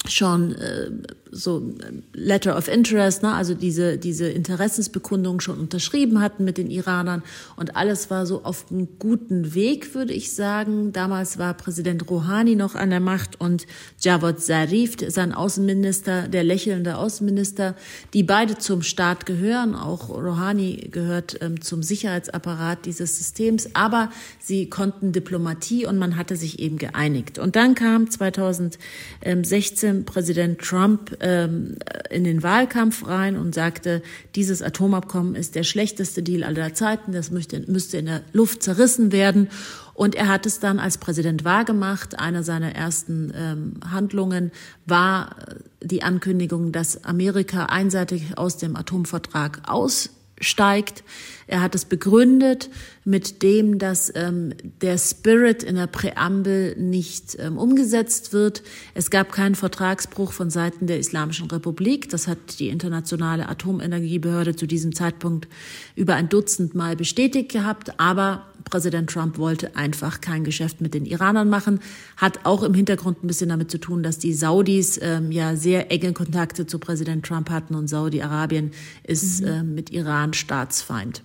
schon äh, so Letter of Interest, ne, also diese, diese Interessensbekundung schon unterschrieben hatten mit den Iranern. Und alles war so auf einem guten Weg, würde ich sagen. Damals war Präsident Rouhani noch an der Macht und Javad Zarif, sein Außenminister, der lächelnde Außenminister, die beide zum Staat gehören. Auch Rouhani gehört ähm, zum Sicherheitsapparat dieses Systems. Aber sie konnten Diplomatie und man hatte sich eben geeinigt. Und dann kam 2016 Präsident Trump ähm, in den Wahlkampf rein und sagte, dieses Atomabkommen ist der schlechteste Deal aller Zeiten, das müsste, müsste in der Luft zerrissen werden. Und er hat es dann als Präsident wahrgemacht. Eine seiner ersten ähm, Handlungen war die Ankündigung, dass Amerika einseitig aus dem Atomvertrag aussteigt. Er hat es begründet mit dem, dass ähm, der Spirit in der Präambel nicht ähm, umgesetzt wird. Es gab keinen Vertragsbruch von Seiten der Islamischen Republik. Das hat die internationale Atomenergiebehörde zu diesem Zeitpunkt über ein Dutzend Mal bestätigt gehabt. Aber Präsident Trump wollte einfach kein Geschäft mit den Iranern machen. Hat auch im Hintergrund ein bisschen damit zu tun, dass die Saudis ähm, ja sehr enge Kontakte zu Präsident Trump hatten und Saudi-Arabien ist mhm. äh, mit Iran Staatsfeind.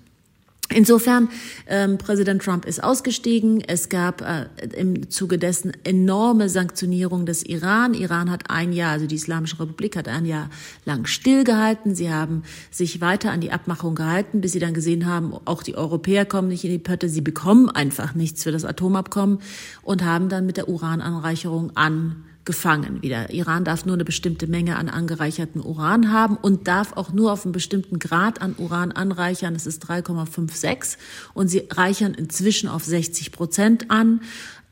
Insofern, ähm, Präsident Trump ist ausgestiegen. Es gab äh, im Zuge dessen enorme Sanktionierung des Iran. Iran hat ein Jahr, also die Islamische Republik hat ein Jahr lang stillgehalten. Sie haben sich weiter an die Abmachung gehalten, bis sie dann gesehen haben, auch die Europäer kommen nicht in die Pötte. Sie bekommen einfach nichts für das Atomabkommen und haben dann mit der Urananreicherung an gefangen wieder. Iran darf nur eine bestimmte Menge an angereicherten Uran haben und darf auch nur auf einen bestimmten Grad an Uran anreichern. Das ist 3,56 und sie reichern inzwischen auf 60 Prozent an.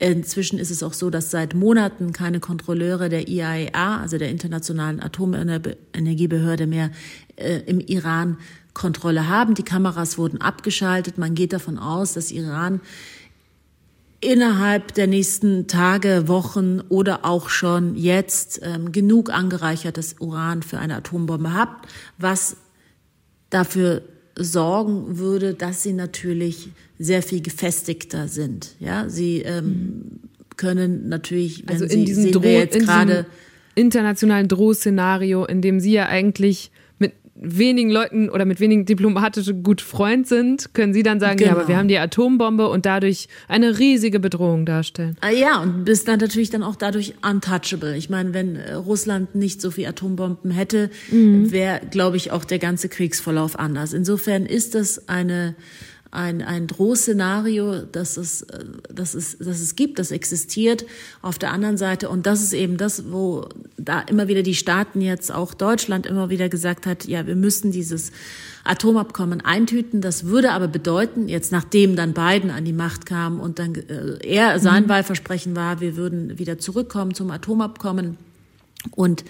Inzwischen ist es auch so, dass seit Monaten keine Kontrolleure der IAEA, also der Internationalen Atomenergiebehörde, mehr äh, im Iran Kontrolle haben. Die Kameras wurden abgeschaltet. Man geht davon aus, dass Iran innerhalb der nächsten Tage, Wochen oder auch schon jetzt ähm, genug angereichertes Uran für eine Atombombe hat, was dafür sorgen würde, dass sie natürlich sehr viel gefestigter sind. Ja, sie ähm, können natürlich, wenn also in sie diesem sehen wir jetzt gerade internationalen Drohszenario, in dem sie ja eigentlich wenigen Leuten oder mit wenigen diplomatischen gut Freund sind, können sie dann sagen, genau. ja, aber wir genau. haben die Atombombe und dadurch eine riesige Bedrohung darstellen. Ah, ja, und bist dann natürlich dann auch dadurch untouchable. Ich meine, wenn äh, Russland nicht so viel Atombomben hätte, mhm. wäre, glaube ich, auch der ganze Kriegsverlauf anders. Insofern ist das eine ein, ein Drohszenario, das es, das, es, das es gibt, das existiert auf der anderen Seite. Und das ist eben das, wo da immer wieder die Staaten jetzt, auch Deutschland immer wieder gesagt hat, ja, wir müssen dieses Atomabkommen eintüten. Das würde aber bedeuten, jetzt nachdem dann Biden an die Macht kam und dann äh, er sein mhm. Wahlversprechen war, wir würden wieder zurückkommen zum Atomabkommen und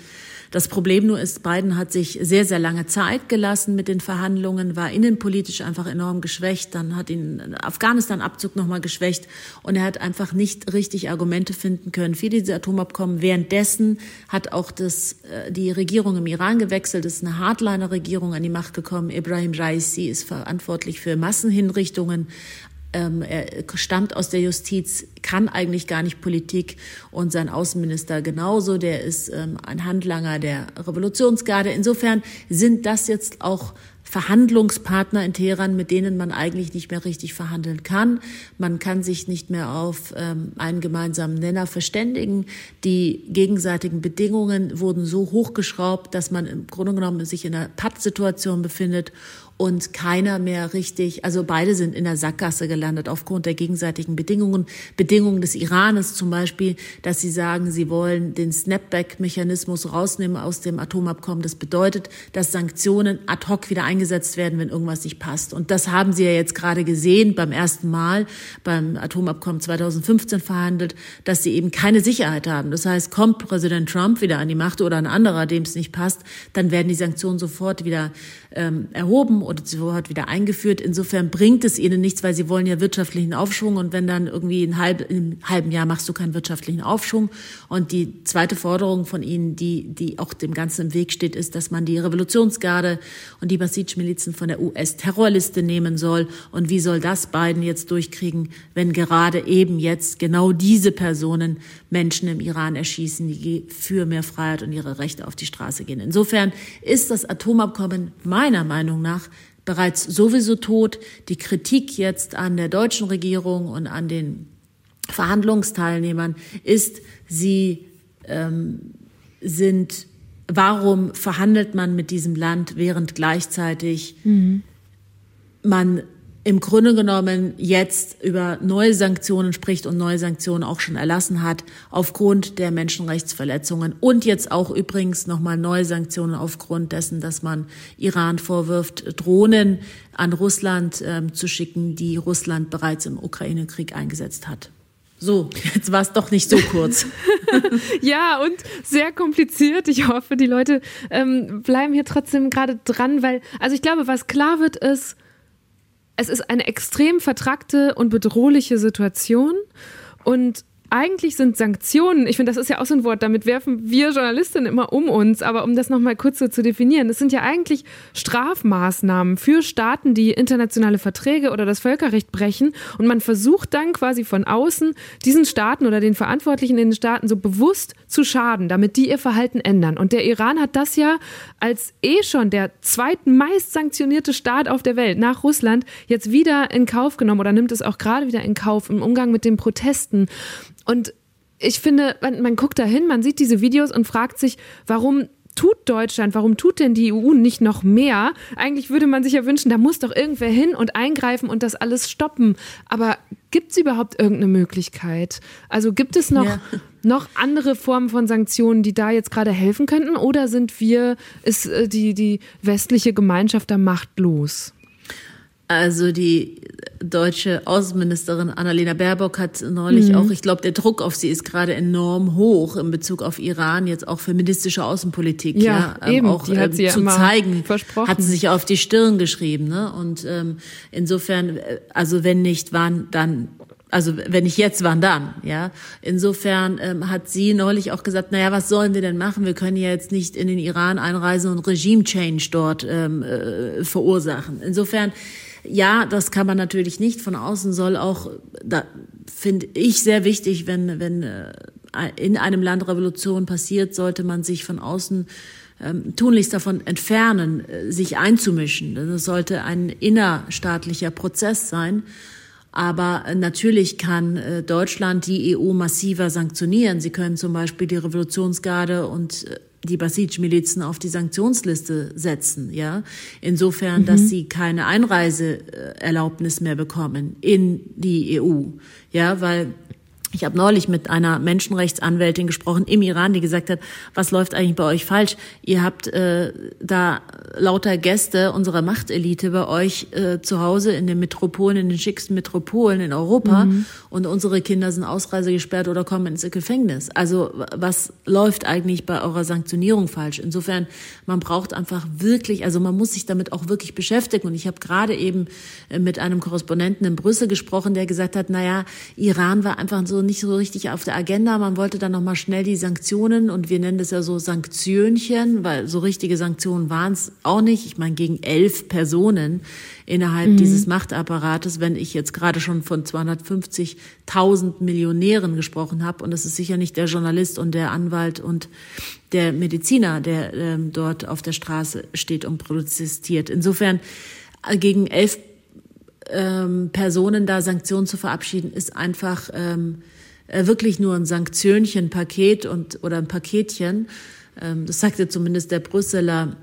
das Problem nur ist, Biden hat sich sehr, sehr lange Zeit gelassen mit den Verhandlungen, war innenpolitisch einfach enorm geschwächt, dann hat ihn Afghanistan-Abzug nochmal geschwächt und er hat einfach nicht richtig Argumente finden können für diese Atomabkommen. Währenddessen hat auch das, äh, die Regierung im Iran gewechselt, ist eine Hardliner-Regierung an die Macht gekommen. Ibrahim Raisi ist verantwortlich für Massenhinrichtungen ähm, er stammt aus der Justiz, kann eigentlich gar nicht Politik und sein Außenminister genauso, der ist ähm, ein Handlanger der Revolutionsgarde. Insofern sind das jetzt auch Verhandlungspartner in Teheran, mit denen man eigentlich nicht mehr richtig verhandeln kann. Man kann sich nicht mehr auf ähm, einen gemeinsamen Nenner verständigen. Die gegenseitigen Bedingungen wurden so hochgeschraubt, dass man im Grunde genommen sich in einer Pattsituation befindet und keiner mehr richtig, also beide sind in der Sackgasse gelandet aufgrund der gegenseitigen Bedingungen. Bedingungen des Iranes zum Beispiel, dass sie sagen, sie wollen den Snapback-Mechanismus rausnehmen aus dem Atomabkommen. Das bedeutet, dass Sanktionen ad hoc wieder eingesetzt werden, wenn irgendwas nicht passt. Und das haben sie ja jetzt gerade gesehen beim ersten Mal beim Atomabkommen 2015 verhandelt, dass sie eben keine Sicherheit haben. Das heißt, kommt Präsident Trump wieder an die Macht oder ein anderer, dem es nicht passt, dann werden die Sanktionen sofort wieder ähm, erhoben oder sofort wieder eingeführt. Insofern bringt es ihnen nichts, weil sie wollen ja wirtschaftlichen Aufschwung und wenn dann irgendwie ein halb, im halben Jahr machst du keinen wirtschaftlichen Aufschwung. Und die zweite Forderung von ihnen, die, die auch dem Ganzen im Weg steht, ist, dass man die Revolutionsgarde und die Basij-Milizen von der US-Terrorliste nehmen soll. Und wie soll das Biden jetzt durchkriegen, wenn gerade eben jetzt genau diese Personen Menschen im Iran erschießen, die für mehr Freiheit und ihre Rechte auf die Straße gehen. Insofern ist das Atomabkommen meiner Meinung nach bereits sowieso tot. Die Kritik jetzt an der deutschen Regierung und an den Verhandlungsteilnehmern ist, sie ähm, sind, warum verhandelt man mit diesem Land, während gleichzeitig mhm. man im Grunde genommen jetzt über neue Sanktionen spricht und neue Sanktionen auch schon erlassen hat aufgrund der Menschenrechtsverletzungen und jetzt auch übrigens nochmal neue Sanktionen aufgrund dessen, dass man Iran vorwirft, Drohnen an Russland äh, zu schicken, die Russland bereits im Ukraine-Krieg eingesetzt hat. So, jetzt war es doch nicht so kurz. ja, und sehr kompliziert. Ich hoffe, die Leute ähm, bleiben hier trotzdem gerade dran, weil, also ich glaube, was klar wird, ist, es ist eine extrem vertrackte und bedrohliche Situation. Und eigentlich sind Sanktionen, ich finde, das ist ja auch so ein Wort, damit werfen wir Journalistinnen immer um uns, aber um das nochmal kurz so zu definieren, das sind ja eigentlich Strafmaßnahmen für Staaten, die internationale Verträge oder das Völkerrecht brechen und man versucht dann quasi von außen diesen Staaten oder den Verantwortlichen in den Staaten so bewusst zu schaden, damit die ihr Verhalten ändern. Und der Iran hat das ja als eh schon der zweitmeist sanktionierte Staat auf der Welt nach Russland jetzt wieder in Kauf genommen oder nimmt es auch gerade wieder in Kauf im Umgang mit den Protesten. Und ich finde, man, man guckt da hin, man sieht diese Videos und fragt sich, warum tut Deutschland, warum tut denn die EU nicht noch mehr? Eigentlich würde man sich ja wünschen, da muss doch irgendwer hin und eingreifen und das alles stoppen. Aber gibt es überhaupt irgendeine Möglichkeit? Also gibt es noch, ja. noch andere Formen von Sanktionen, die da jetzt gerade helfen könnten? Oder sind wir, ist äh, die, die westliche Gemeinschaft da machtlos? Also die deutsche Außenministerin Annalena Baerbock hat neulich mhm. auch, ich glaube, der Druck auf sie ist gerade enorm hoch in Bezug auf Iran, jetzt auch feministische Außenpolitik, ja, ja ähm, auch ähm, zu ja zeigen, hat sie sich auf die Stirn geschrieben. Ne? Und ähm, insofern, äh, also wenn nicht, wann, dann also wenn nicht jetzt, wann dann? Ja, insofern ähm, hat sie neulich auch gesagt: Naja, was sollen wir denn machen? Wir können ja jetzt nicht in den Iran einreisen und Regime-Change dort ähm, äh, verursachen. Insofern, ja, das kann man natürlich nicht. Von außen soll auch, da finde ich sehr wichtig, wenn wenn äh, in einem Land Revolution passiert, sollte man sich von außen ähm, tunlichst davon entfernen, äh, sich einzumischen. Das sollte ein innerstaatlicher Prozess sein. Aber natürlich kann äh, Deutschland die EU massiver sanktionieren. Sie können zum Beispiel die Revolutionsgarde und äh, die Basij-Milizen auf die Sanktionsliste setzen, ja. Insofern, mhm. dass sie keine Einreiseerlaubnis mehr bekommen in die EU, ja, weil ich habe neulich mit einer Menschenrechtsanwältin gesprochen im Iran, die gesagt hat, was läuft eigentlich bei euch falsch? Ihr habt äh, da lauter Gäste unserer Machtelite bei euch äh, zu Hause in den Metropolen, in den schicksten Metropolen in Europa mhm. und unsere Kinder sind ausreisegesperrt oder kommen ins Gefängnis. Also was läuft eigentlich bei eurer Sanktionierung falsch? Insofern, man braucht einfach wirklich, also man muss sich damit auch wirklich beschäftigen. Und ich habe gerade eben äh, mit einem Korrespondenten in Brüssel gesprochen, der gesagt hat, na ja, Iran war einfach so nicht so richtig auf der Agenda. Man wollte dann noch mal schnell die Sanktionen und wir nennen das ja so Sanktionchen, weil so richtige Sanktionen waren es auch nicht. Ich meine, gegen elf Personen innerhalb mhm. dieses Machtapparates, wenn ich jetzt gerade schon von 250.000 Millionären gesprochen habe und das ist sicher nicht der Journalist und der Anwalt und der Mediziner, der ähm, dort auf der Straße steht und protestiert. Insofern äh, gegen elf ähm, Personen da Sanktionen zu verabschieden, ist einfach ähm, äh, wirklich nur ein Sanktionchen-Paket und oder ein Paketchen. Ähm, das sagte zumindest der Brüsseler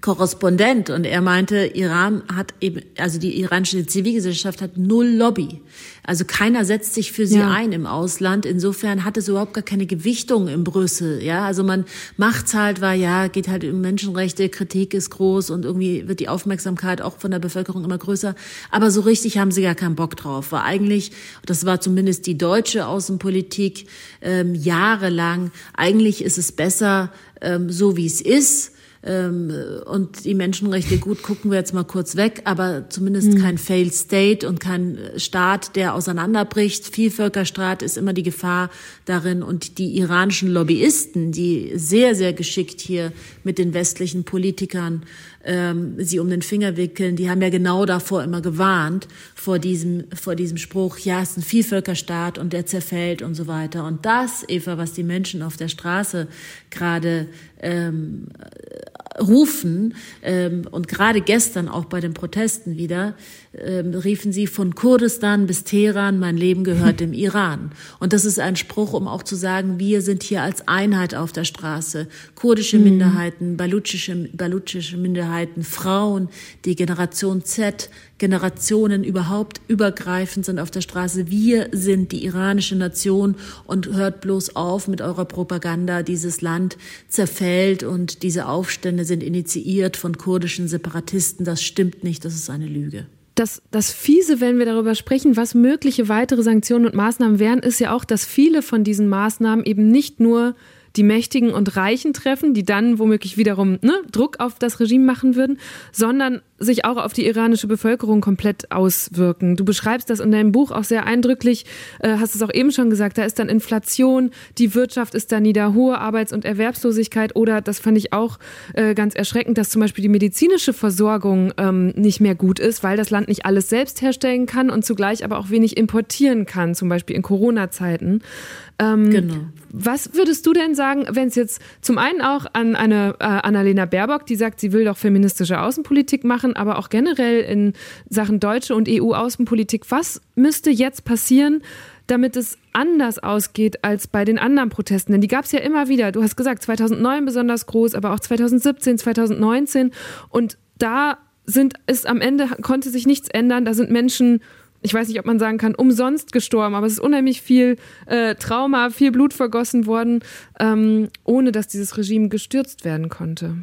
Korrespondent und er meinte, Iran hat eben, also die iranische Zivilgesellschaft hat null Lobby. Also keiner setzt sich für sie ja. ein im Ausland. Insofern hat es überhaupt gar keine Gewichtung in Brüssel. Ja, also man macht's halt, weil ja, geht halt um Menschenrechte, Kritik ist groß und irgendwie wird die Aufmerksamkeit auch von der Bevölkerung immer größer. Aber so richtig haben sie gar keinen Bock drauf. War eigentlich, das war zumindest die deutsche Außenpolitik ähm, jahrelang. Eigentlich ist es besser ähm, so, wie es ist ähm, und die Menschenrechte, gut, gucken wir jetzt mal kurz weg, aber zumindest mhm. kein Failed State und kein Staat, der auseinanderbricht. Vielvölkerstaat ist immer die Gefahr darin und die iranischen Lobbyisten, die sehr, sehr geschickt hier mit den westlichen Politikern ähm, sie um den Finger wickeln, die haben ja genau davor immer gewarnt, vor diesem, vor diesem Spruch, ja, es ist ein Vielvölkerstaat und der zerfällt und so weiter. Und das, Eva, was die Menschen auf der Straße gerade ähm, rufen ähm, und gerade gestern auch bei den Protesten wieder ähm, riefen sie von Kurdistan bis Teheran, mein Leben gehört dem Iran. Und das ist ein Spruch, um auch zu sagen, wir sind hier als Einheit auf der Straße. Kurdische mhm. Minderheiten, baluchische, baluchische Minderheiten, Frauen, die Generation Z, Generationen überhaupt übergreifend sind auf der Straße. Wir sind die iranische Nation und hört bloß auf mit eurer Propaganda. Dieses Land zerfällt und diese Aufstände sind initiiert von kurdischen Separatisten. Das stimmt nicht, das ist eine Lüge. Das, das Fiese, wenn wir darüber sprechen, was mögliche weitere Sanktionen und Maßnahmen wären, ist ja auch, dass viele von diesen Maßnahmen eben nicht nur die Mächtigen und Reichen treffen, die dann womöglich wiederum ne, Druck auf das Regime machen würden, sondern sich auch auf die iranische Bevölkerung komplett auswirken. Du beschreibst das in deinem Buch auch sehr eindrücklich, äh, hast es auch eben schon gesagt, da ist dann Inflation, die Wirtschaft ist da nieder, hohe Arbeits- und Erwerbslosigkeit oder, das fand ich auch äh, ganz erschreckend, dass zum Beispiel die medizinische Versorgung ähm, nicht mehr gut ist, weil das Land nicht alles selbst herstellen kann und zugleich aber auch wenig importieren kann, zum Beispiel in Corona-Zeiten. Ähm, genau. Was würdest du denn sagen, wenn es jetzt zum einen auch an eine äh, Annalena Baerbock, die sagt, sie will doch feministische Außenpolitik machen, aber auch generell in Sachen deutsche und EU-Außenpolitik, was müsste jetzt passieren, damit es anders ausgeht als bei den anderen Protesten? Denn die gab es ja immer wieder. Du hast gesagt, 2009 besonders groß, aber auch 2017, 2019. Und da sind, ist am Ende, konnte sich nichts ändern. Da sind Menschen ich weiß nicht, ob man sagen kann, umsonst gestorben, aber es ist unheimlich viel äh, Trauma, viel Blut vergossen worden, ähm, ohne dass dieses Regime gestürzt werden konnte.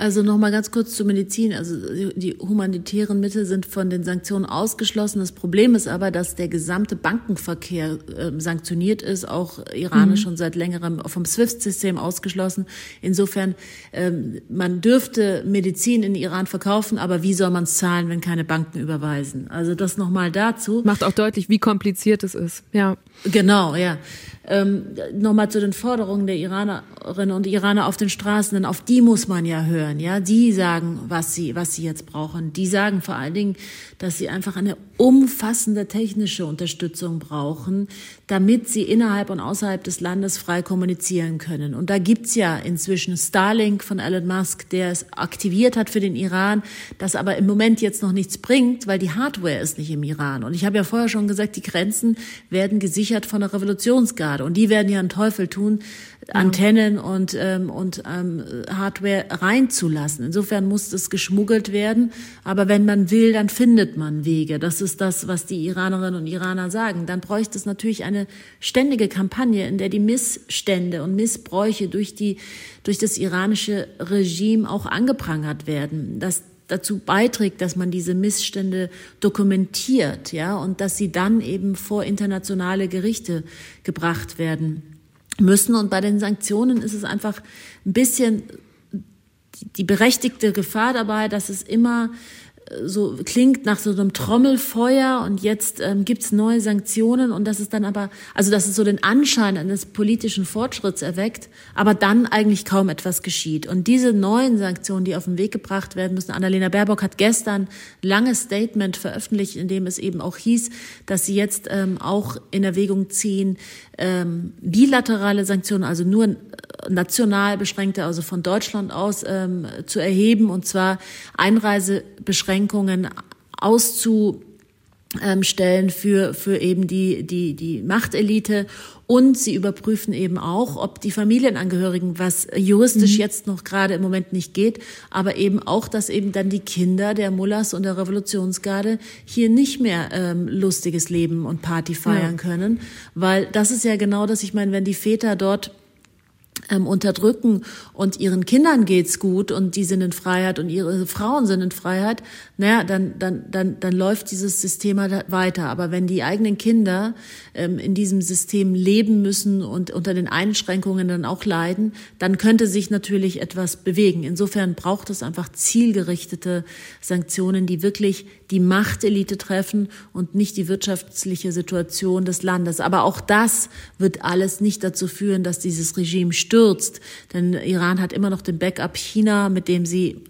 Also nochmal ganz kurz zur Medizin. Also die humanitären Mittel sind von den Sanktionen ausgeschlossen. Das Problem ist aber, dass der gesamte Bankenverkehr äh, sanktioniert ist, auch iranisch mhm. schon seit längerem vom SWIFT-System ausgeschlossen. Insofern, ähm, man dürfte Medizin in Iran verkaufen, aber wie soll man es zahlen, wenn keine Banken überweisen? Also das nochmal dazu. Macht auch deutlich, wie kompliziert es ist. Ja. Genau, ja. Ähm, Nochmal zu den Forderungen der Iranerinnen und Iraner auf den Straßen, denn auf die muss man ja hören. Ja, die sagen, was sie, was sie jetzt brauchen. Die sagen vor allen Dingen, dass sie einfach eine umfassende technische Unterstützung brauchen, damit sie innerhalb und außerhalb des Landes frei kommunizieren können. Und da gibt's ja inzwischen Starlink von Elon Musk, der es aktiviert hat für den Iran, das aber im Moment jetzt noch nichts bringt, weil die Hardware ist nicht im Iran. Und ich habe ja vorher schon gesagt, die Grenzen werden gesichert von der Revolutionsgarde. Und die werden ja einen Teufel tun, Antennen und, ähm, und ähm, Hardware reinzulassen. Insofern muss das geschmuggelt werden. Aber wenn man will, dann findet man Wege. Das ist das, was die Iranerinnen und Iraner sagen. Dann bräuchte es natürlich eine ständige Kampagne, in der die Missstände und Missbräuche durch die, durch das iranische Regime auch angeprangert werden. Dass dazu beiträgt, dass man diese Missstände dokumentiert, ja, und dass sie dann eben vor internationale Gerichte gebracht werden müssen. Und bei den Sanktionen ist es einfach ein bisschen die berechtigte Gefahr dabei, dass es immer so klingt nach so einem Trommelfeuer und jetzt ähm, gibt's neue Sanktionen und das ist dann aber, also dass es so den Anschein eines politischen Fortschritts erweckt, aber dann eigentlich kaum etwas geschieht. Und diese neuen Sanktionen, die auf den Weg gebracht werden müssen, Annalena Baerbock hat gestern ein langes Statement veröffentlicht, in dem es eben auch hieß, dass sie jetzt ähm, auch in Erwägung ziehen, ähm, bilaterale Sanktionen, also nur äh, national beschränkte, also von Deutschland aus ähm, zu erheben, und zwar Einreisebeschränkungen auszustellen für, für eben die, die, die Machtelite und sie überprüfen eben auch, ob die Familienangehörigen, was juristisch mhm. jetzt noch gerade im Moment nicht geht, aber eben auch, dass eben dann die Kinder der Mullahs und der Revolutionsgarde hier nicht mehr ähm, lustiges Leben und Party feiern ja. können. Weil das ist ja genau das, ich meine, wenn die Väter dort ähm, unterdrücken und ihren Kindern geht's gut und die sind in Freiheit und ihre Frauen sind in Freiheit, naja, dann, dann, dann, dann läuft dieses System halt weiter. Aber wenn die eigenen Kinder ähm, in diesem System leben müssen und unter den Einschränkungen dann auch leiden, dann könnte sich natürlich etwas bewegen. Insofern braucht es einfach zielgerichtete Sanktionen, die wirklich die Machtelite treffen und nicht die wirtschaftliche Situation des Landes. Aber auch das wird alles nicht dazu führen, dass dieses Regime stürzt. Denn Iran hat immer noch den Backup China, mit dem sie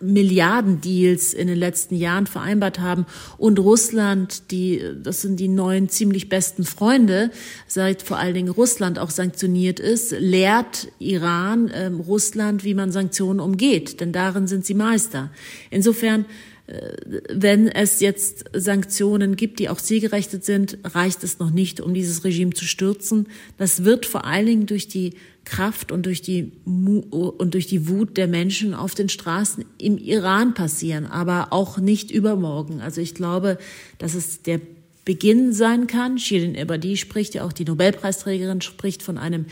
Milliardendeals in den letzten Jahren vereinbart haben und Russland, die, das sind die neuen ziemlich besten Freunde, seit vor allen Dingen Russland auch sanktioniert ist, lehrt Iran äh, Russland, wie man Sanktionen umgeht, denn darin sind sie Meister. Insofern wenn es jetzt Sanktionen gibt, die auch zielgerechtet sind, reicht es noch nicht, um dieses Regime zu stürzen. Das wird vor allen Dingen durch die Kraft und durch die, und durch die Wut der Menschen auf den Straßen im Iran passieren, aber auch nicht übermorgen. Also ich glaube, dass es der Beginn sein kann. Shirin Ebadi spricht ja auch, die Nobelpreisträgerin spricht von einem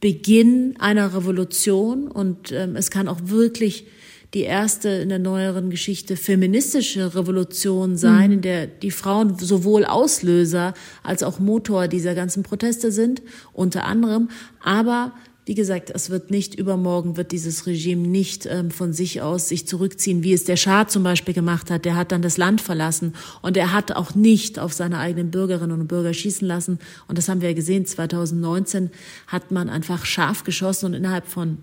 Beginn einer Revolution und ähm, es kann auch wirklich die erste in der neueren Geschichte feministische Revolution sein, mhm. in der die Frauen sowohl Auslöser als auch Motor dieser ganzen Proteste sind, unter anderem. Aber wie gesagt, es wird nicht übermorgen, wird dieses Regime nicht ähm, von sich aus sich zurückziehen, wie es der Schah zum Beispiel gemacht hat. Der hat dann das Land verlassen und er hat auch nicht auf seine eigenen Bürgerinnen und Bürger schießen lassen. Und das haben wir ja gesehen. 2019 hat man einfach scharf geschossen und innerhalb von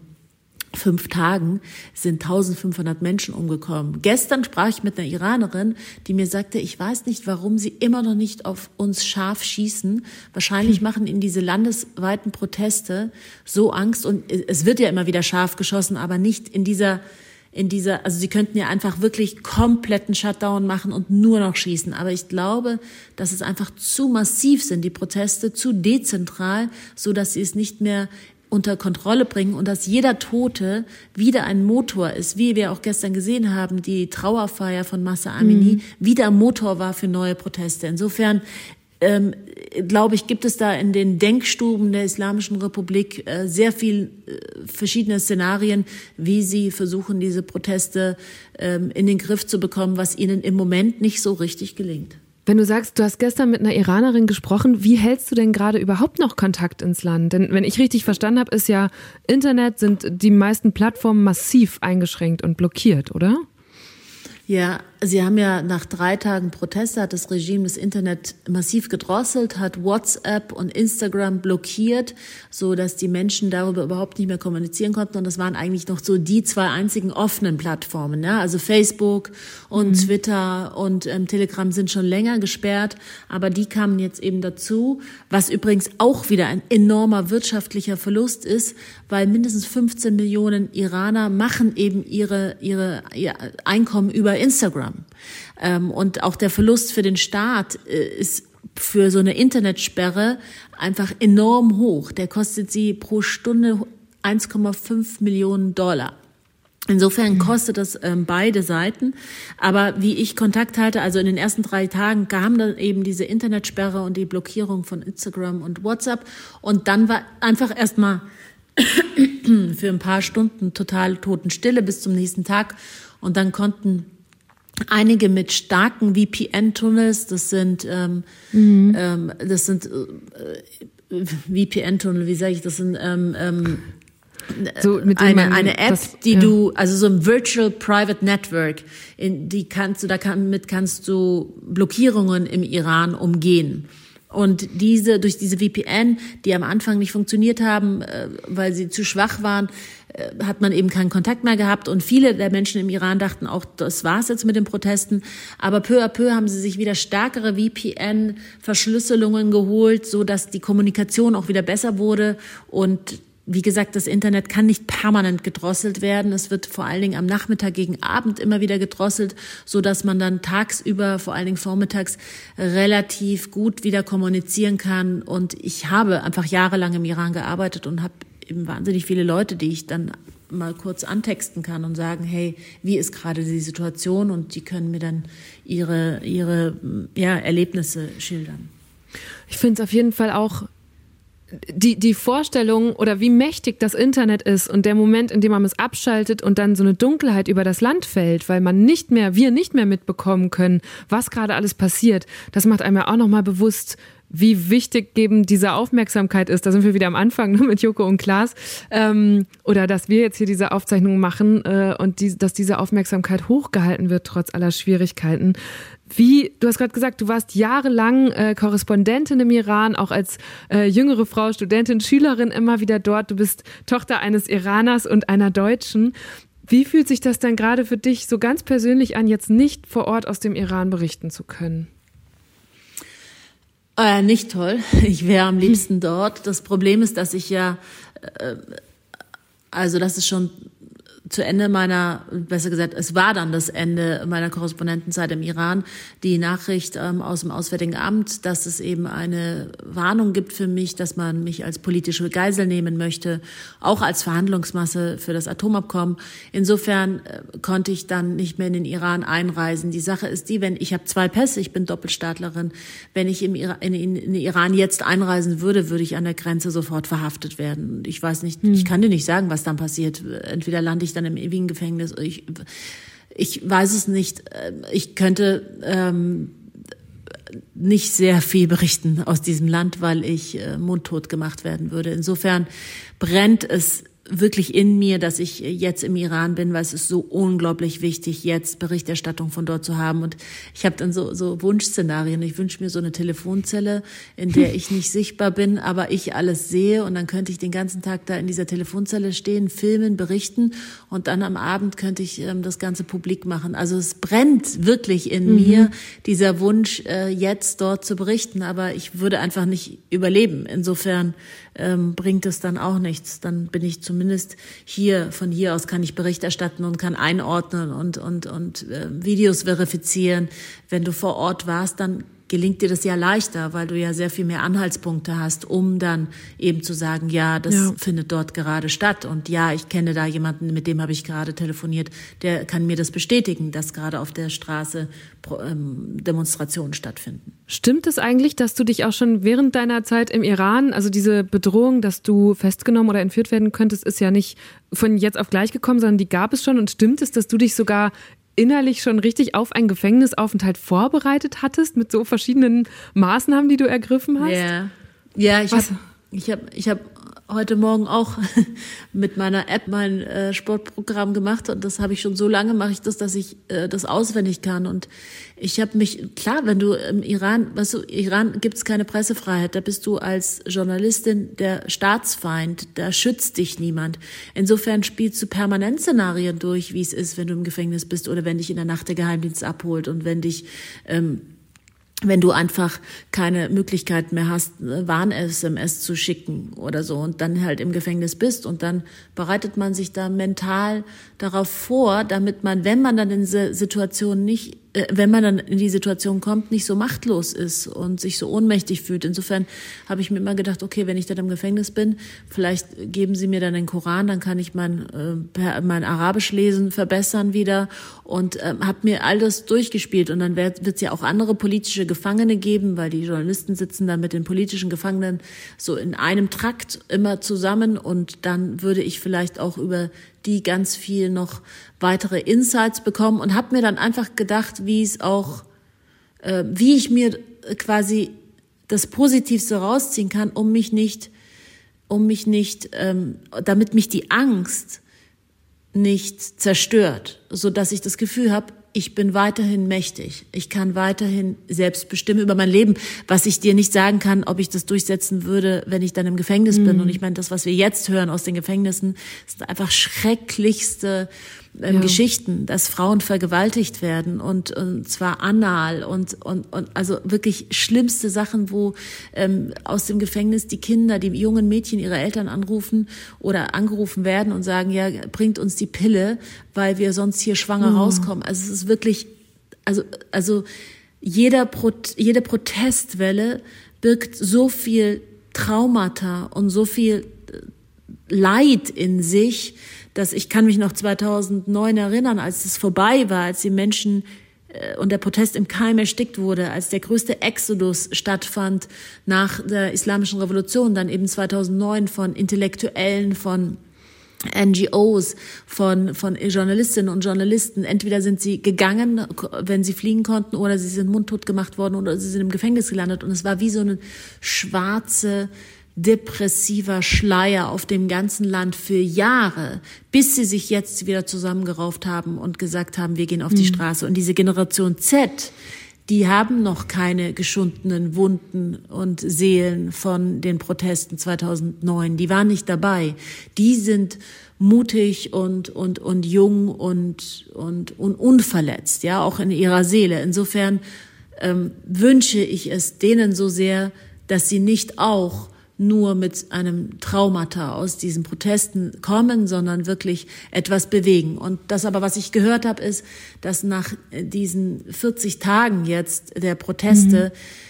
fünf Tagen sind 1500 Menschen umgekommen. Gestern sprach ich mit einer Iranerin, die mir sagte, ich weiß nicht, warum sie immer noch nicht auf uns scharf schießen. Wahrscheinlich machen ihnen diese landesweiten Proteste so Angst und es wird ja immer wieder scharf geschossen, aber nicht in dieser in dieser, also sie könnten ja einfach wirklich kompletten Shutdown machen und nur noch schießen. Aber ich glaube, dass es einfach zu massiv sind, die Proteste, zu dezentral, so dass sie es nicht mehr unter Kontrolle bringen und dass jeder Tote wieder ein Motor ist, wie wir auch gestern gesehen haben, die Trauerfeier von Massa Amini mhm. wieder Motor war für neue Proteste. Insofern ähm, glaube ich, gibt es da in den Denkstuben der Islamischen Republik äh, sehr viel äh, verschiedene Szenarien, wie sie versuchen, diese Proteste ähm, in den Griff zu bekommen, was ihnen im Moment nicht so richtig gelingt. Wenn du sagst, du hast gestern mit einer Iranerin gesprochen, wie hältst du denn gerade überhaupt noch Kontakt ins Land? Denn wenn ich richtig verstanden habe, ist ja Internet sind die meisten Plattformen massiv eingeschränkt und blockiert, oder? Ja, Sie haben ja nach drei Tagen Proteste hat das Regime das Internet massiv gedrosselt, hat WhatsApp und Instagram blockiert, so dass die Menschen darüber überhaupt nicht mehr kommunizieren konnten. Und das waren eigentlich noch so die zwei einzigen offenen Plattformen. Ja? Also Facebook und mhm. Twitter und ähm, Telegram sind schon länger gesperrt, aber die kamen jetzt eben dazu, was übrigens auch wieder ein enormer wirtschaftlicher Verlust ist, weil mindestens 15 Millionen Iraner machen eben ihre, ihre, ihr Einkommen über Instagram. Ähm, und auch der Verlust für den Staat äh, ist für so eine Internetsperre einfach enorm hoch. Der kostet sie pro Stunde 1,5 Millionen Dollar. Insofern mhm. kostet das ähm, beide Seiten. Aber wie ich Kontakt hatte, also in den ersten drei Tagen kam dann eben diese Internetsperre und die Blockierung von Instagram und WhatsApp. Und dann war einfach erstmal für ein paar Stunden total Totenstille bis zum nächsten Tag. Und dann konnten einige mit starken VPN-Tunnels, das sind, ähm, mhm. ähm, das sind äh, VPN-Tunnel, wie sage ich, das sind ähm, ähm, so mit eine, eine App, das, die ja. du, also so ein Virtual Private Network, in die kannst du, da kann, mit kannst du Blockierungen im Iran umgehen. Und diese, durch diese VPN, die am Anfang nicht funktioniert haben, äh, weil sie zu schwach waren, hat man eben keinen Kontakt mehr gehabt. Und viele der Menschen im Iran dachten auch, das war's jetzt mit den Protesten. Aber peu à peu haben sie sich wieder stärkere VPN-Verschlüsselungen geholt, so dass die Kommunikation auch wieder besser wurde und wie gesagt, das Internet kann nicht permanent gedrosselt werden. Es wird vor allen Dingen am Nachmittag gegen Abend immer wieder gedrosselt, so dass man dann tagsüber, vor allen Dingen vormittags, relativ gut wieder kommunizieren kann. Und ich habe einfach jahrelang im Iran gearbeitet und habe eben wahnsinnig viele Leute, die ich dann mal kurz antexten kann und sagen, hey, wie ist gerade die Situation? Und die können mir dann ihre, ihre ja, Erlebnisse schildern. Ich finde es auf jeden Fall auch die, die Vorstellung oder wie mächtig das Internet ist und der Moment, in dem man es abschaltet und dann so eine Dunkelheit über das Land fällt, weil man nicht mehr, wir nicht mehr mitbekommen können, was gerade alles passiert, das macht einem ja auch nochmal bewusst, wie wichtig eben diese Aufmerksamkeit ist. Da sind wir wieder am Anfang ne, mit Joko und Klaas. Ähm, oder dass wir jetzt hier diese Aufzeichnung machen äh, und die, dass diese Aufmerksamkeit hochgehalten wird, trotz aller Schwierigkeiten. Wie, du hast gerade gesagt, du warst jahrelang äh, Korrespondentin im Iran, auch als äh, jüngere Frau, Studentin, Schülerin immer wieder dort. Du bist Tochter eines Iraners und einer Deutschen. Wie fühlt sich das dann gerade für dich so ganz persönlich an, jetzt nicht vor Ort aus dem Iran berichten zu können? Äh, nicht toll. Ich wäre am liebsten dort. Das Problem ist, dass ich ja, äh, also das ist schon zu Ende meiner, besser gesagt, es war dann das Ende meiner Korrespondentenzeit im Iran, die Nachricht ähm, aus dem Auswärtigen Amt, dass es eben eine Warnung gibt für mich, dass man mich als politische Geisel nehmen möchte, auch als Verhandlungsmasse für das Atomabkommen. Insofern äh, konnte ich dann nicht mehr in den Iran einreisen. Die Sache ist die, wenn ich habe zwei Pässe, ich bin Doppelstaatlerin, wenn ich im Iran, in, in, in den Iran jetzt einreisen würde, würde ich an der Grenze sofort verhaftet werden. Ich weiß nicht, hm. ich kann dir nicht sagen, was dann passiert. Entweder lande ich dann im ewigen Gefängnis. Ich, ich weiß es nicht. Ich könnte ähm, nicht sehr viel berichten aus diesem Land, weil ich äh, mundtot gemacht werden würde. Insofern brennt es wirklich in mir, dass ich jetzt im Iran bin, weil es ist so unglaublich wichtig, jetzt Berichterstattung von dort zu haben. Und ich habe dann so, so Wunschszenarien. Ich wünsche mir so eine Telefonzelle, in der ich nicht sichtbar bin, aber ich alles sehe. Und dann könnte ich den ganzen Tag da in dieser Telefonzelle stehen, filmen, berichten. Und dann am Abend könnte ich ähm, das Ganze publik machen. Also es brennt wirklich in mhm. mir, dieser Wunsch, äh, jetzt dort zu berichten. Aber ich würde einfach nicht überleben. Insofern ähm, bringt es dann auch nichts. Dann bin ich zumindest hier, von hier aus kann ich Bericht erstatten und kann einordnen und, und, und äh, Videos verifizieren. Wenn du vor Ort warst, dann gelingt dir das ja leichter, weil du ja sehr viel mehr Anhaltspunkte hast, um dann eben zu sagen, ja, das ja. findet dort gerade statt und ja, ich kenne da jemanden, mit dem habe ich gerade telefoniert, der kann mir das bestätigen, dass gerade auf der Straße ähm, Demonstrationen stattfinden. Stimmt es eigentlich, dass du dich auch schon während deiner Zeit im Iran, also diese Bedrohung, dass du festgenommen oder entführt werden könntest, ist ja nicht von jetzt auf gleich gekommen, sondern die gab es schon und stimmt es, dass du dich sogar innerlich schon richtig auf einen Gefängnisaufenthalt vorbereitet hattest mit so verschiedenen Maßnahmen, die du ergriffen hast? Ja, ja ich habe ich hab, ich hab heute Morgen auch mit meiner App mein äh, Sportprogramm gemacht und das habe ich schon so lange mache ich das, dass ich äh, das auswendig kann und ich habe mich klar, wenn du im Iran, weißt du, Iran gibt's keine Pressefreiheit, da bist du als Journalistin der Staatsfeind, da schützt dich niemand. Insofern spielst du permanent Szenarien durch, wie es ist, wenn du im Gefängnis bist oder wenn dich in der Nacht der Geheimdienst abholt und wenn dich ähm, wenn du einfach keine Möglichkeit mehr hast, Warn-SMS zu schicken oder so und dann halt im Gefängnis bist und dann bereitet man sich da mental darauf vor, damit man, wenn man dann in diese Situation nicht äh, wenn man dann in die Situation kommt, nicht so machtlos ist und sich so ohnmächtig fühlt. Insofern habe ich mir immer gedacht, okay, wenn ich dann im Gefängnis bin, vielleicht geben sie mir dann den Koran, dann kann ich mein, äh, mein Arabisch lesen verbessern wieder und äh, habe mir all das durchgespielt. Und dann wird es ja auch andere politische Gefangene geben, weil die Journalisten sitzen dann mit den politischen Gefangenen so in einem Trakt immer zusammen und dann würde ich vielleicht auch über die ganz viel noch weitere Insights bekommen und habe mir dann einfach gedacht, wie es auch, äh, wie ich mir quasi das Positivste rausziehen kann, um mich nicht, um mich nicht, ähm, damit mich die Angst nicht zerstört, so dass ich das Gefühl habe, ich bin weiterhin mächtig. Ich kann weiterhin selbst bestimmen über mein Leben, was ich dir nicht sagen kann, ob ich das durchsetzen würde, wenn ich dann im Gefängnis mhm. bin. Und ich meine, das, was wir jetzt hören aus den Gefängnissen, sind einfach schrecklichste ähm, ja. Geschichten, dass Frauen vergewaltigt werden und, und zwar anal und, und, und also wirklich schlimmste Sachen, wo ähm, aus dem Gefängnis die Kinder, die jungen Mädchen ihre Eltern anrufen oder angerufen werden und sagen, ja, bringt uns die Pille, weil wir sonst hier schwanger oh. rauskommen. Also es ist wirklich, also, also jeder Pro, jede Protestwelle birgt so viel Traumata und so viel äh, Leid in sich, dass ich kann mich noch 2009 erinnern, als es vorbei war, als die Menschen äh, und der Protest im Keim erstickt wurde, als der größte Exodus stattfand nach der islamischen Revolution, dann eben 2009 von Intellektuellen, von NGOs, von, von Journalistinnen und Journalisten. Entweder sind sie gegangen, wenn sie fliegen konnten, oder sie sind mundtot gemacht worden, oder sie sind im Gefängnis gelandet. Und es war wie so eine schwarze depressiver Schleier auf dem ganzen Land für Jahre, bis sie sich jetzt wieder zusammengerauft haben und gesagt haben, wir gehen auf die mhm. Straße. Und diese Generation Z, die haben noch keine geschundenen Wunden und Seelen von den Protesten 2009. Die waren nicht dabei. Die sind mutig und, und, und jung und, und, und unverletzt, ja, auch in ihrer Seele. Insofern ähm, wünsche ich es denen so sehr, dass sie nicht auch nur mit einem Traumata aus diesen Protesten kommen, sondern wirklich etwas bewegen. Und das aber, was ich gehört habe, ist, dass nach diesen 40 Tagen jetzt der Proteste mhm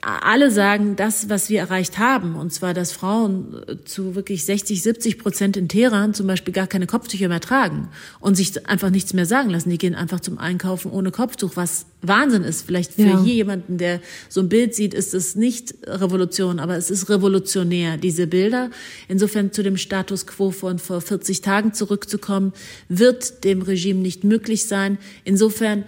alle sagen, das, was wir erreicht haben, und zwar, dass Frauen äh, zu wirklich 60, 70 Prozent in Teheran zum Beispiel gar keine Kopftücher mehr tragen und sich einfach nichts mehr sagen lassen. Die gehen einfach zum Einkaufen ohne Kopftuch, was Wahnsinn ist. Vielleicht für ja. jemanden, der so ein Bild sieht, ist es nicht Revolution, aber es ist revolutionär, diese Bilder. Insofern zu dem Status quo von vor 40 Tagen zurückzukommen, wird dem Regime nicht möglich sein. Insofern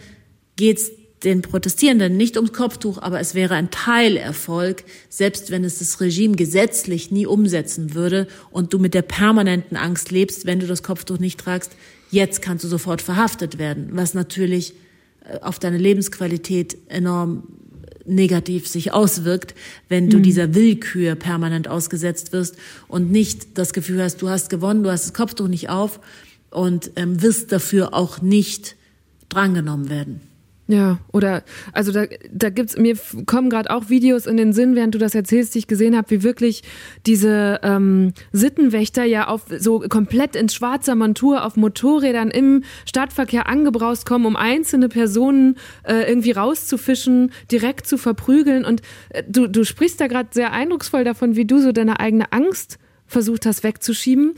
geht's den Protestierenden nicht ums Kopftuch, aber es wäre ein Teilerfolg, selbst wenn es das Regime gesetzlich nie umsetzen würde und du mit der permanenten Angst lebst, wenn du das Kopftuch nicht tragst, jetzt kannst du sofort verhaftet werden, was natürlich äh, auf deine Lebensqualität enorm negativ sich auswirkt, wenn du mhm. dieser Willkür permanent ausgesetzt wirst und nicht das Gefühl hast, du hast gewonnen, du hast das Kopftuch nicht auf und ähm, wirst dafür auch nicht drangenommen werden. Ja, oder also da, da gibt's mir kommen gerade auch Videos in den Sinn, während du das erzählst, die ich gesehen habe, wie wirklich diese ähm, Sittenwächter ja auf so komplett in schwarzer Montur auf Motorrädern im Stadtverkehr angebraust kommen, um einzelne Personen äh, irgendwie rauszufischen, direkt zu verprügeln. Und äh, du, du sprichst da gerade sehr eindrucksvoll davon, wie du so deine eigene Angst versucht hast wegzuschieben.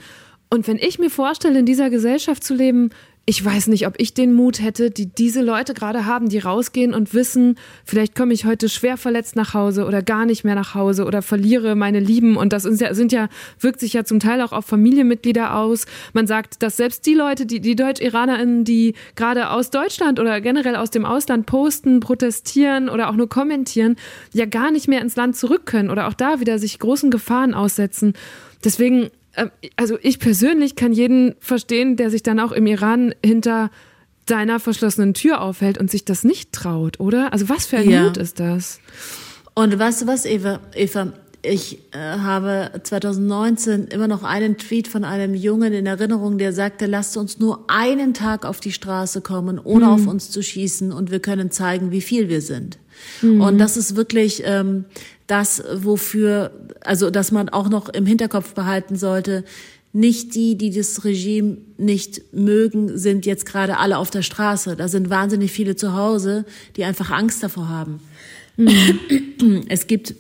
Und wenn ich mir vorstelle, in dieser Gesellschaft zu leben, ich weiß nicht, ob ich den Mut hätte, die diese Leute gerade haben, die rausgehen und wissen, vielleicht komme ich heute schwer verletzt nach Hause oder gar nicht mehr nach Hause oder verliere meine Lieben. Und das sind ja, sind ja wirkt sich ja zum Teil auch auf Familienmitglieder aus. Man sagt, dass selbst die Leute, die, die Deutsch-IranerInnen, die gerade aus Deutschland oder generell aus dem Ausland posten, protestieren oder auch nur kommentieren, ja gar nicht mehr ins Land zurück können oder auch da wieder sich großen Gefahren aussetzen. Deswegen also ich persönlich kann jeden verstehen, der sich dann auch im Iran hinter deiner verschlossenen Tür aufhält und sich das nicht traut, oder? Also was für ein ja. Mut ist das? Und weißt du was, Eva? Eva, ich äh, habe 2019 immer noch einen Tweet von einem Jungen in Erinnerung, der sagte, lasst uns nur einen Tag auf die Straße kommen, ohne mhm. auf uns zu schießen und wir können zeigen, wie viel wir sind. Mhm. Und das ist wirklich ähm, das, wofür, also dass man auch noch im Hinterkopf behalten sollte, nicht die, die das Regime nicht mögen, sind jetzt gerade alle auf der Straße. Da sind wahnsinnig viele zu Hause, die einfach Angst davor haben. Mhm. Es gibt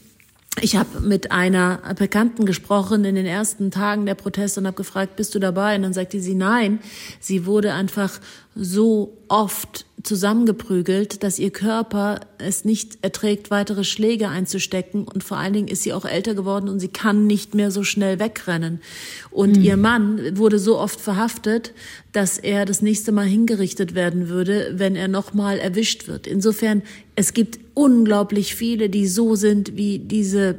ich habe mit einer Bekannten gesprochen in den ersten Tagen der Proteste und habe gefragt, bist du dabei? Und dann sagte sie nein. Sie wurde einfach so oft zusammengeprügelt, dass ihr Körper es nicht erträgt, weitere Schläge einzustecken. Und vor allen Dingen ist sie auch älter geworden und sie kann nicht mehr so schnell wegrennen. Und mhm. ihr Mann wurde so oft verhaftet, dass er das nächste Mal hingerichtet werden würde, wenn er nochmal erwischt wird. Insofern, es gibt unglaublich viele, die so sind wie diese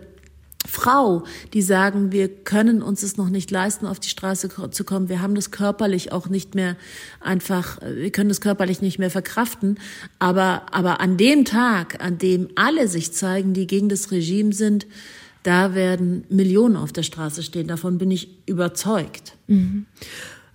Frau, die sagen, wir können uns es noch nicht leisten, auf die Straße zu kommen. Wir haben das körperlich auch nicht mehr einfach, wir können das körperlich nicht mehr verkraften. Aber, aber an dem Tag, an dem alle sich zeigen, die gegen das Regime sind, da werden Millionen auf der Straße stehen. Davon bin ich überzeugt. Mhm.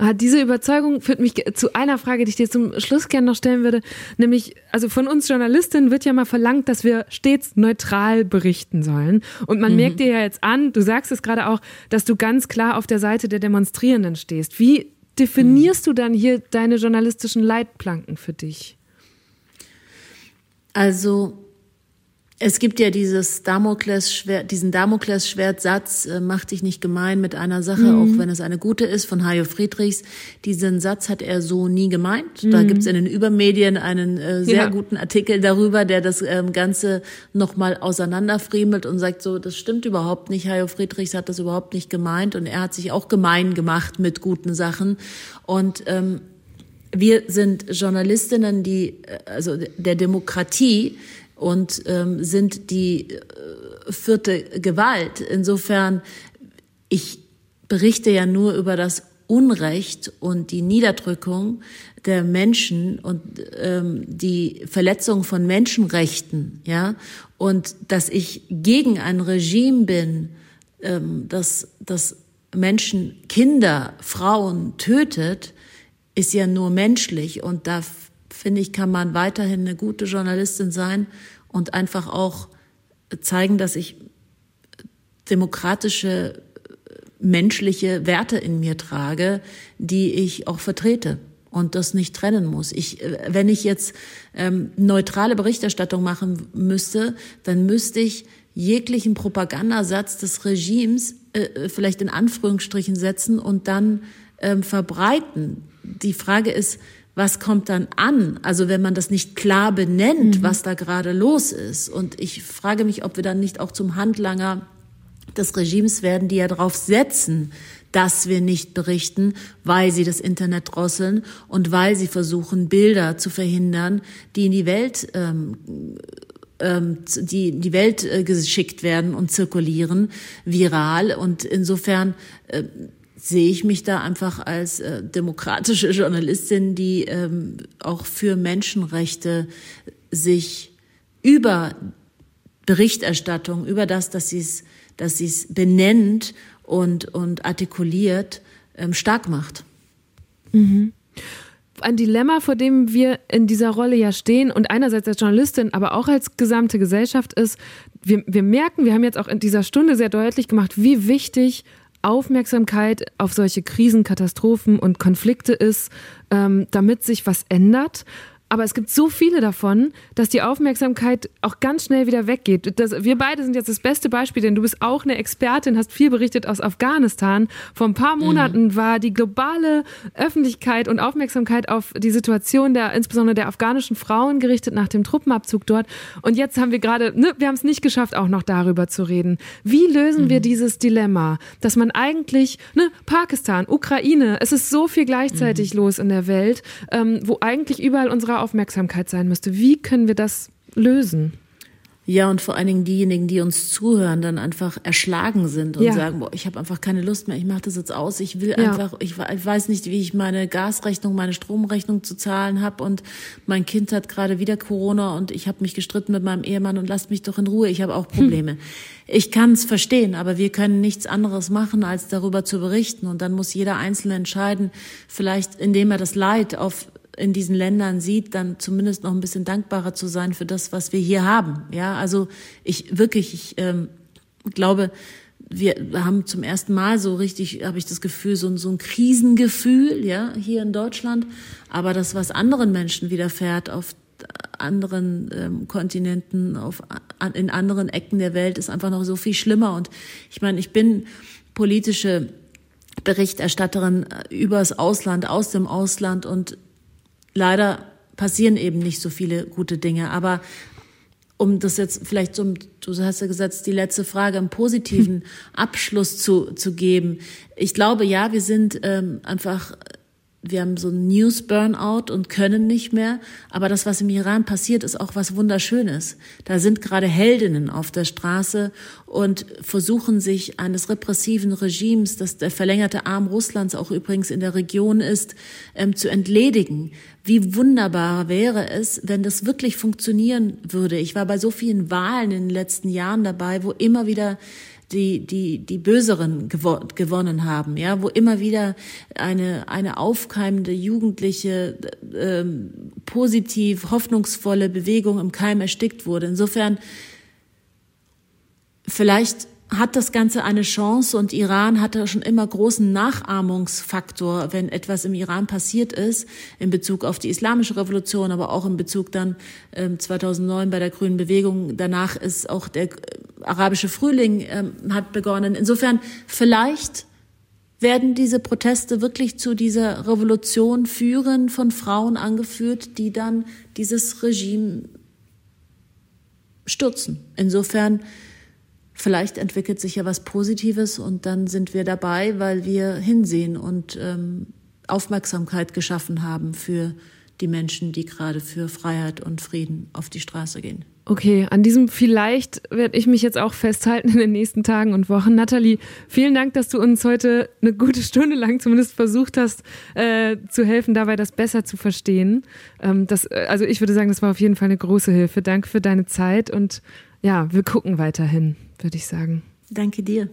Ah, diese Überzeugung führt mich zu einer Frage, die ich dir zum Schluss gerne noch stellen würde. Nämlich, also von uns Journalistinnen wird ja mal verlangt, dass wir stets neutral berichten sollen. Und man mhm. merkt dir ja jetzt an, du sagst es gerade auch, dass du ganz klar auf der Seite der Demonstrierenden stehst. Wie definierst mhm. du dann hier deine journalistischen Leitplanken für dich? Also es gibt ja dieses Damoklesschwert, diesen Damoklesschwertsatz, äh, mach dich nicht gemein mit einer Sache, mhm. auch wenn es eine gute ist, von Hajo Friedrichs. Diesen Satz hat er so nie gemeint. Mhm. Da gibt's in den Übermedien einen äh, sehr ja. guten Artikel darüber, der das ähm, Ganze nochmal auseinanderfriemelt und sagt so, das stimmt überhaupt nicht. Hajo Friedrichs hat das überhaupt nicht gemeint und er hat sich auch gemein gemacht mit guten Sachen. Und ähm, wir sind Journalistinnen, die, äh, also der Demokratie, und ähm, sind die äh, vierte Gewalt. Insofern, ich berichte ja nur über das Unrecht und die Niederdrückung der Menschen und ähm, die Verletzung von Menschenrechten, ja, und dass ich gegen ein Regime bin, ähm, das, das Menschen, Kinder, Frauen tötet, ist ja nur menschlich und da finde ich, kann man weiterhin eine gute Journalistin sein und einfach auch zeigen, dass ich demokratische, menschliche Werte in mir trage, die ich auch vertrete und das nicht trennen muss. Ich, wenn ich jetzt ähm, neutrale Berichterstattung machen müsste, dann müsste ich jeglichen Propagandasatz des Regimes äh, vielleicht in Anführungsstrichen setzen und dann ähm, verbreiten. Die Frage ist, was kommt dann an? Also wenn man das nicht klar benennt, mhm. was da gerade los ist. Und ich frage mich, ob wir dann nicht auch zum Handlanger des Regimes werden, die ja darauf setzen, dass wir nicht berichten, weil sie das Internet drosseln und weil sie versuchen, Bilder zu verhindern, die in die Welt ähm, ähm die in die Welt äh, geschickt werden und zirkulieren, viral. Und insofern äh, sehe ich mich da einfach als äh, demokratische Journalistin, die ähm, auch für Menschenrechte sich über Berichterstattung, über das, dass sie es, dass sie es benennt und und artikuliert, ähm, stark macht. Mhm. ein Dilemma, vor dem wir in dieser Rolle ja stehen und einerseits als Journalistin, aber auch als gesamte Gesellschaft ist, wir, wir merken, wir haben jetzt auch in dieser Stunde sehr deutlich gemacht, wie wichtig Aufmerksamkeit auf solche Krisen, Katastrophen und Konflikte ist, ähm, damit sich was ändert. Aber es gibt so viele davon, dass die Aufmerksamkeit auch ganz schnell wieder weggeht. Das, wir beide sind jetzt das beste Beispiel, denn du bist auch eine Expertin, hast viel berichtet aus Afghanistan. Vor ein paar Monaten mhm. war die globale Öffentlichkeit und Aufmerksamkeit auf die Situation der, insbesondere der afghanischen Frauen gerichtet nach dem Truppenabzug dort. Und jetzt haben wir gerade, ne, wir haben es nicht geschafft, auch noch darüber zu reden. Wie lösen mhm. wir dieses Dilemma, dass man eigentlich, ne, Pakistan, Ukraine, es ist so viel gleichzeitig mhm. los in der Welt, ähm, wo eigentlich überall unsere Aufmerksamkeit sein müsste. Wie können wir das lösen? Ja, und vor allen Dingen diejenigen, die uns zuhören, dann einfach erschlagen sind und ja. sagen, boah, ich habe einfach keine Lust mehr, ich mache das jetzt aus, ich will ja. einfach, ich, ich, weiß nicht, wie ich meine Gasrechnung, meine Stromrechnung zu zahlen habe und mein Kind hat gerade wieder Corona und ich habe mich gestritten mit meinem Ehemann und lasst mich doch in Ruhe, ich habe auch Probleme. Hm. Ich kann es verstehen, aber wir können nichts anderes machen, als darüber zu berichten und dann muss jeder Einzelne entscheiden, vielleicht indem er das Leid auf in diesen Ländern sieht, dann zumindest noch ein bisschen dankbarer zu sein für das, was wir hier haben. Ja, also ich wirklich, ich ähm, glaube, wir haben zum ersten Mal so richtig, habe ich das Gefühl, so, so ein Krisengefühl, ja, hier in Deutschland. Aber das, was anderen Menschen widerfährt auf anderen ähm, Kontinenten, auf, an, in anderen Ecken der Welt, ist einfach noch so viel schlimmer. Und ich meine, ich bin politische Berichterstatterin äh, übers Ausland, aus dem Ausland und leider passieren eben nicht so viele gute Dinge. Aber um das jetzt vielleicht zum, du hast ja gesagt, die letzte Frage im positiven Abschluss zu, zu geben. Ich glaube, ja, wir sind ähm, einfach wir haben so ein News-Burnout und können nicht mehr. Aber das, was im Iran passiert, ist auch was Wunderschönes. Da sind gerade Heldinnen auf der Straße und versuchen sich eines repressiven Regimes, das der verlängerte Arm Russlands auch übrigens in der Region ist, ähm, zu entledigen. Wie wunderbar wäre es, wenn das wirklich funktionieren würde. Ich war bei so vielen Wahlen in den letzten Jahren dabei, wo immer wieder die, die, die Böseren gewo gewonnen haben, ja, wo immer wieder eine, eine aufkeimende, jugendliche, ähm, positiv, hoffnungsvolle Bewegung im Keim erstickt wurde. Insofern, vielleicht hat das Ganze eine Chance und Iran hatte schon immer großen Nachahmungsfaktor, wenn etwas im Iran passiert ist, in Bezug auf die islamische Revolution, aber auch in Bezug dann äh, 2009 bei der Grünen Bewegung. Danach ist auch der äh, arabische Frühling äh, hat begonnen. Insofern vielleicht werden diese Proteste wirklich zu dieser Revolution führen, von Frauen angeführt, die dann dieses Regime stürzen. Insofern vielleicht entwickelt sich ja was Positives und dann sind wir dabei, weil wir hinsehen und ähm, Aufmerksamkeit geschaffen haben für die Menschen, die gerade für Freiheit und Frieden auf die Straße gehen. Okay, an diesem vielleicht werde ich mich jetzt auch festhalten in den nächsten Tagen und Wochen. Nathalie, vielen Dank, dass du uns heute eine gute Stunde lang zumindest versucht hast, äh, zu helfen, dabei das besser zu verstehen. Ähm, das, äh, also ich würde sagen, das war auf jeden Fall eine große Hilfe. Danke für deine Zeit und ja, wir gucken weiterhin würde ich sagen. Danke dir.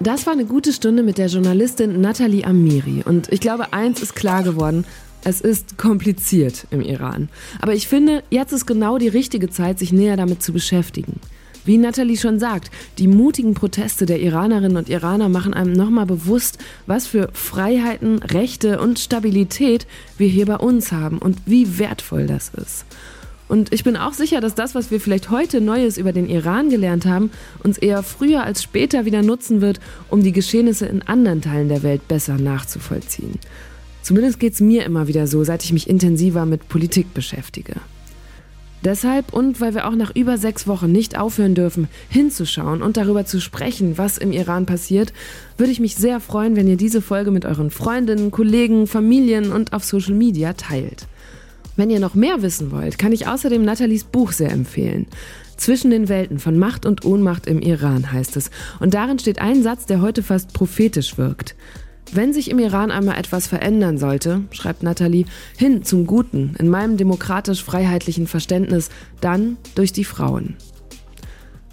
Das war eine gute Stunde mit der Journalistin Nathalie Amiri. Und ich glaube, eins ist klar geworden. Es ist kompliziert im Iran. Aber ich finde, jetzt ist genau die richtige Zeit, sich näher damit zu beschäftigen. Wie Nathalie schon sagt, die mutigen Proteste der Iranerinnen und Iraner machen einem nochmal bewusst, was für Freiheiten, Rechte und Stabilität wir hier bei uns haben und wie wertvoll das ist. Und ich bin auch sicher, dass das, was wir vielleicht heute Neues über den Iran gelernt haben, uns eher früher als später wieder nutzen wird, um die Geschehnisse in anderen Teilen der Welt besser nachzuvollziehen. Zumindest geht es mir immer wieder so, seit ich mich intensiver mit Politik beschäftige. Deshalb und weil wir auch nach über sechs Wochen nicht aufhören dürfen, hinzuschauen und darüber zu sprechen, was im Iran passiert, würde ich mich sehr freuen, wenn ihr diese Folge mit euren Freundinnen, Kollegen, Familien und auf Social Media teilt. Wenn ihr noch mehr wissen wollt, kann ich außerdem Nathalies Buch sehr empfehlen. Zwischen den Welten von Macht und Ohnmacht im Iran heißt es. Und darin steht ein Satz, der heute fast prophetisch wirkt. Wenn sich im Iran einmal etwas verändern sollte, schreibt Nathalie, hin zum Guten, in meinem demokratisch-freiheitlichen Verständnis, dann durch die Frauen.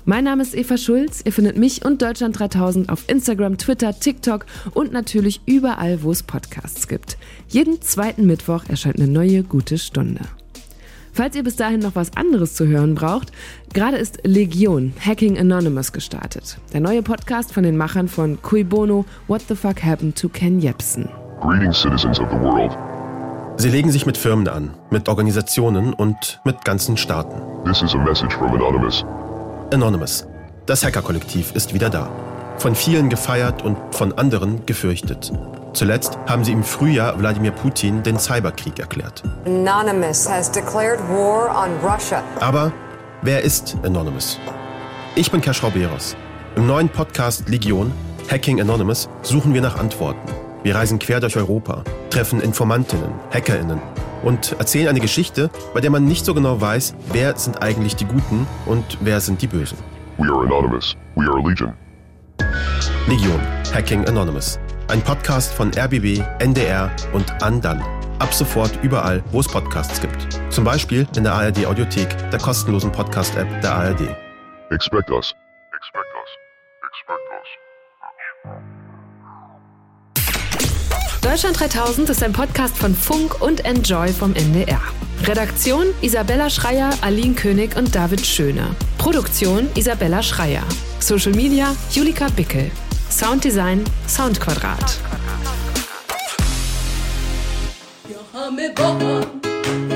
Mein Name ist Eva Schulz. Ihr findet mich und Deutschland 3000 auf Instagram, Twitter, TikTok und natürlich überall, wo es Podcasts gibt. Jeden zweiten Mittwoch erscheint eine neue gute Stunde. Falls ihr bis dahin noch was anderes zu hören braucht, gerade ist Legion Hacking Anonymous gestartet. Der neue Podcast von den Machern von Cui Bono What the Fuck Happened to Ken Jebsen. Greetings, citizens of the world. Sie legen sich mit Firmen an, mit Organisationen und mit ganzen Staaten. This is a message from Anonymous. Anonymous. Das Hacker-Kollektiv ist wieder da. Von vielen gefeiert und von anderen gefürchtet. Zuletzt haben sie im Frühjahr Wladimir Putin den Cyberkrieg erklärt. Anonymous has declared war on Russia. Aber wer ist Anonymous? Ich bin Kaschrau Beros. Im neuen Podcast Legion, Hacking Anonymous, suchen wir nach Antworten. Wir reisen quer durch Europa, treffen Informantinnen, Hackerinnen und erzählen eine Geschichte, bei der man nicht so genau weiß, wer sind eigentlich die Guten und wer sind die Bösen. We are Anonymous. We are Legion. Legion, Hacking Anonymous. Ein Podcast von RBB, NDR und Andan. Ab sofort überall, wo es Podcasts gibt. Zum Beispiel in der ARD Audiothek, der kostenlosen Podcast-App der ARD. Expect us. Expect us. Expect us. Deutschland 3000 ist ein Podcast von Funk und Enjoy vom NDR. Redaktion Isabella Schreier, Aline König und David Schöne. Produktion Isabella Schreier. Social Media Julika Bickel. Sounddesign Soundquadrat. Bohan.